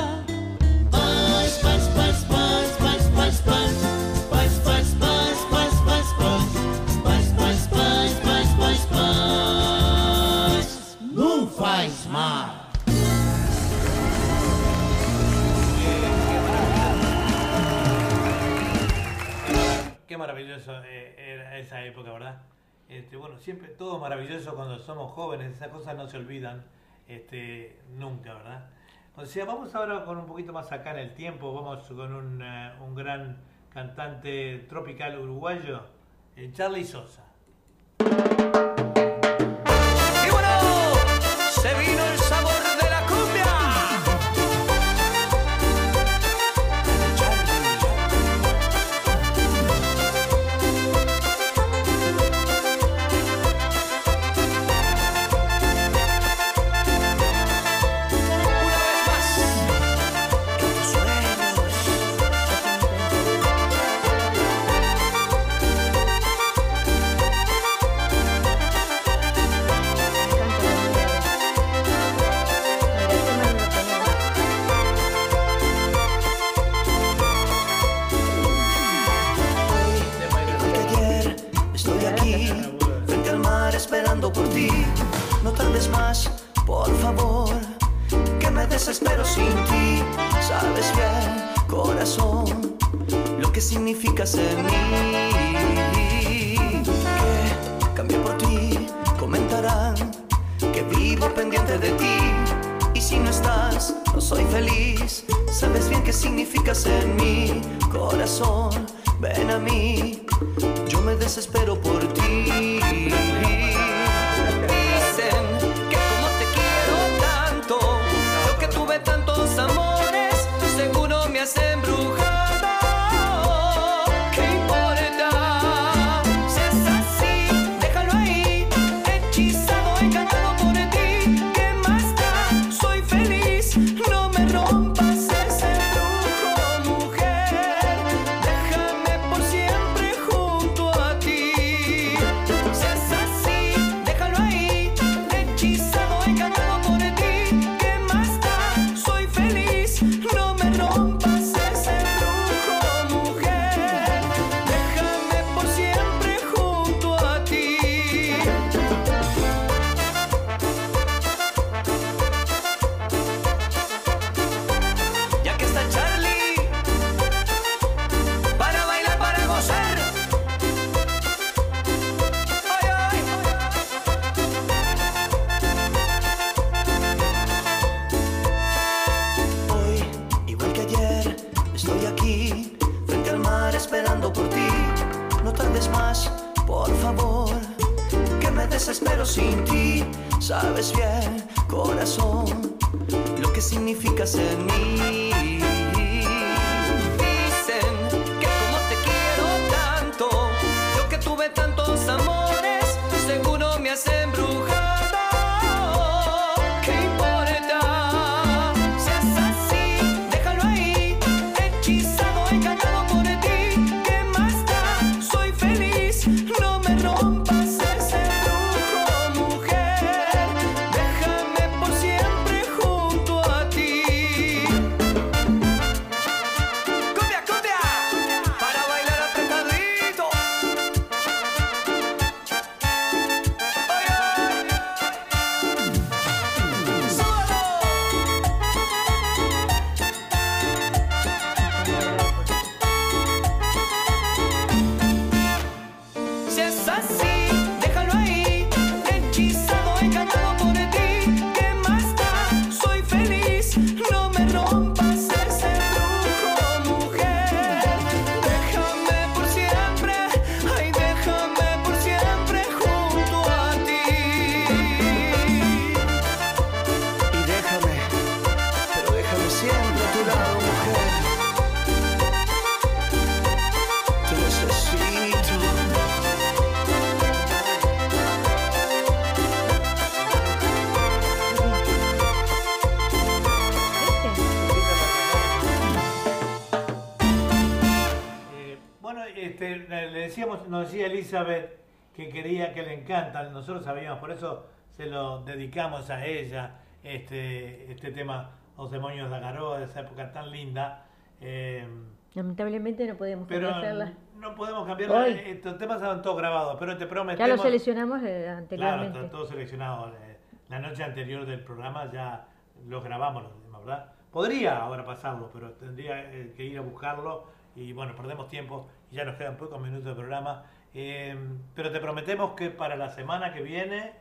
maravilloso eh, era esa época, ¿verdad? Este, bueno, siempre todo maravilloso cuando somos jóvenes, esas cosas no se olvidan este, nunca, ¿verdad? O sea, vamos ahora con un poquito más acá en el tiempo, vamos con un, eh, un gran cantante tropical uruguayo, eh, Charlie Sosa. Elizabeth, que quería, que le encantan, nosotros sabíamos, por eso se lo dedicamos a ella, este, este tema, Los demonios de Agaroa, de esa época tan linda. Eh, Lamentablemente no podemos pero hacerla. No podemos cambiarla. Hoy. Estos temas estaban todos grabados, pero te prometemos. Ya los seleccionamos eh, anteriormente. Claro, están todos seleccionados. Eh, la noche anterior del programa ya los grabamos los temas, ¿verdad? Podría ahora pasarlo, pero tendría eh, que ir a buscarlo y bueno, perdemos tiempo y ya nos quedan pocos minutos de programa. Eh, pero te prometemos que para la semana que viene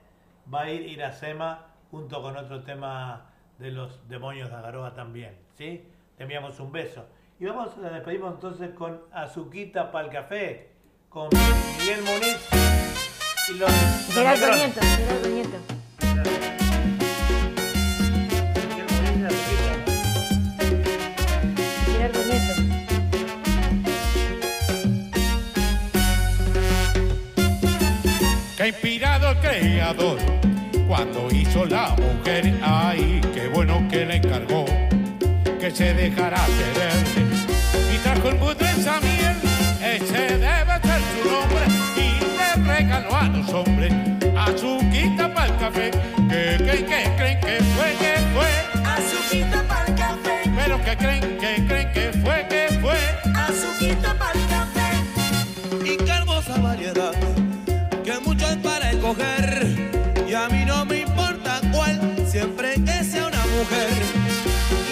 va a ir Iracema junto con otro tema de los demonios de Agaroa también. ¿sí? Te enviamos un beso. Y vamos a despedirnos entonces con Azuquita para el café, con Miguel Muniz y los. Gerardo. Nieto, Gerardo Nieto. Ha inspirado el creador cuando hizo la mujer. Ay, qué bueno que le encargó que se dejara querer. Y trajo el mundo esa miel, ese debe ser su nombre. Y le regaló a los hombres azuquita para el café. Que creen, que creen que fue, que fue. Azuquita pa'l café, Pero que creen, que creen que fue. Para escoger. Y a mí no me importa cuál, siempre que sea una mujer.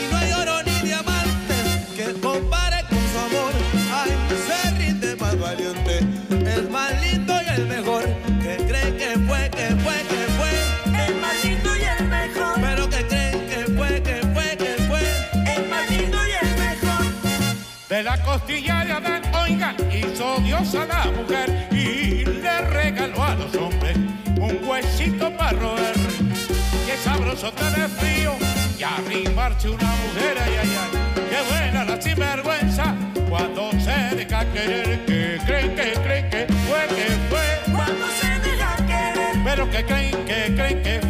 Y no hay oro ni diamante que compare con su amor. Ay, se rinde más valiente, el más lindo y el mejor. Que cree que fue, que fue, que fue. El más lindo y el mejor, Pero que creen que fue, que fue, que fue. el más lindo y el mejor. De la costilla de Adán, oiga, hizo Dios a la mujer para roer. Qué sabroso tener frío y arrimarse una mujer, ay, ay, ay. Qué buena la sinvergüenza cuando se deja querer. Que creen, que creen que fue, que fue. Cuando se deja querer, Pero que creen, que creen que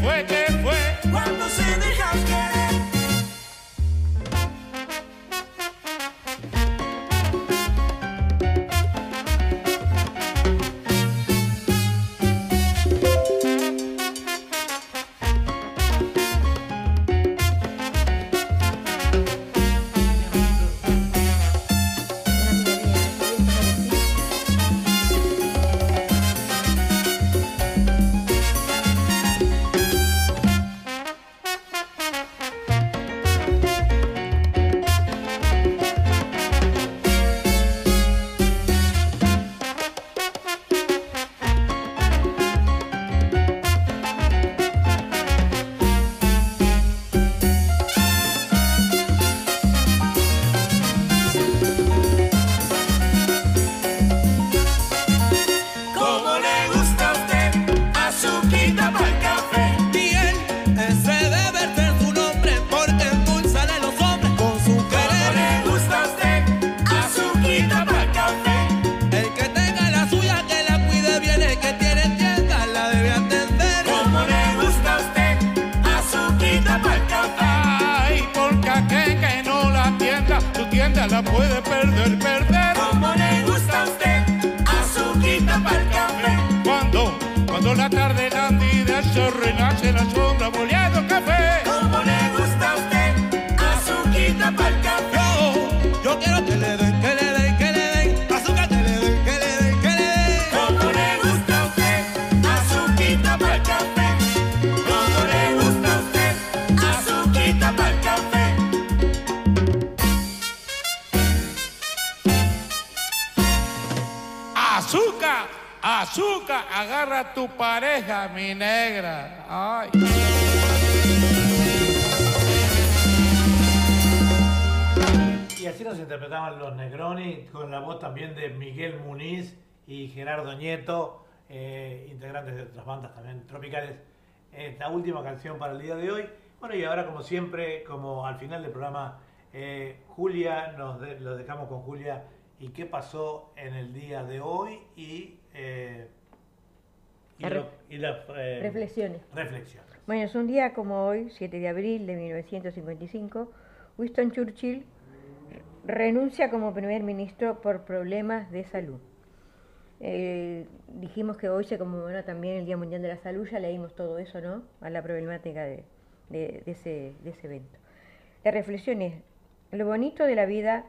también de Miguel Muniz y Gerardo Nieto, eh, integrantes de otras bandas también tropicales. Esta última canción para el día de hoy. Bueno, y ahora como siempre, como al final del programa, eh, Julia, nos de- lo dejamos con Julia y qué pasó en el día de hoy y, eh, y, lo- y las eh, Reflexiones. reflexiones. Bueno, es un día como hoy, 7 de abril de 1955, Winston Churchill renuncia como primer ministro por problemas de salud. Eh, dijimos que hoy se conmemora también el Día Mundial de la Salud, ya leímos todo eso, ¿no? A la problemática de, de- de ese, de ese evento. La reflexión es, lo bonito de la vida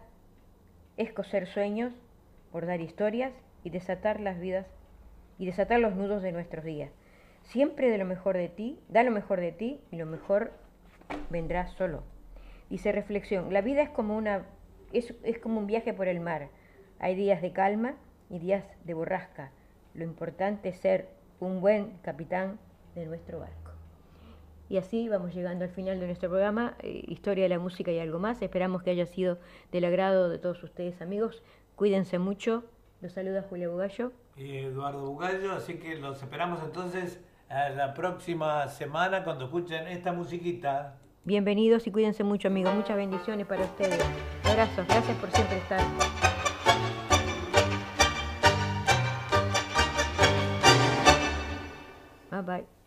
es coser sueños, bordar historias y desatar las vidas y desatar los nudos de nuestros días. Siempre de lo mejor de ti, da lo mejor de ti y lo mejor vendrá solo. Dice reflexión, la vida es como una es, como un viaje por el mar. Hay días de calma y días de borrasca. Lo importante es ser un buen capitán de nuestro barco. Y así vamos llegando al final de nuestro programa, eh, Historia de la Música y algo más. Esperamos que haya sido del agrado de todos ustedes, amigos. Cuídense mucho. Los saluda Julia Bugallo. Y Eduardo Bugallo, así que los esperamos entonces a la próxima semana cuando escuchen esta musiquita. Bienvenidos y cuídense mucho, amigos. Muchas bendiciones para ustedes. Abrazos. Gracias por siempre estar. Bye bye.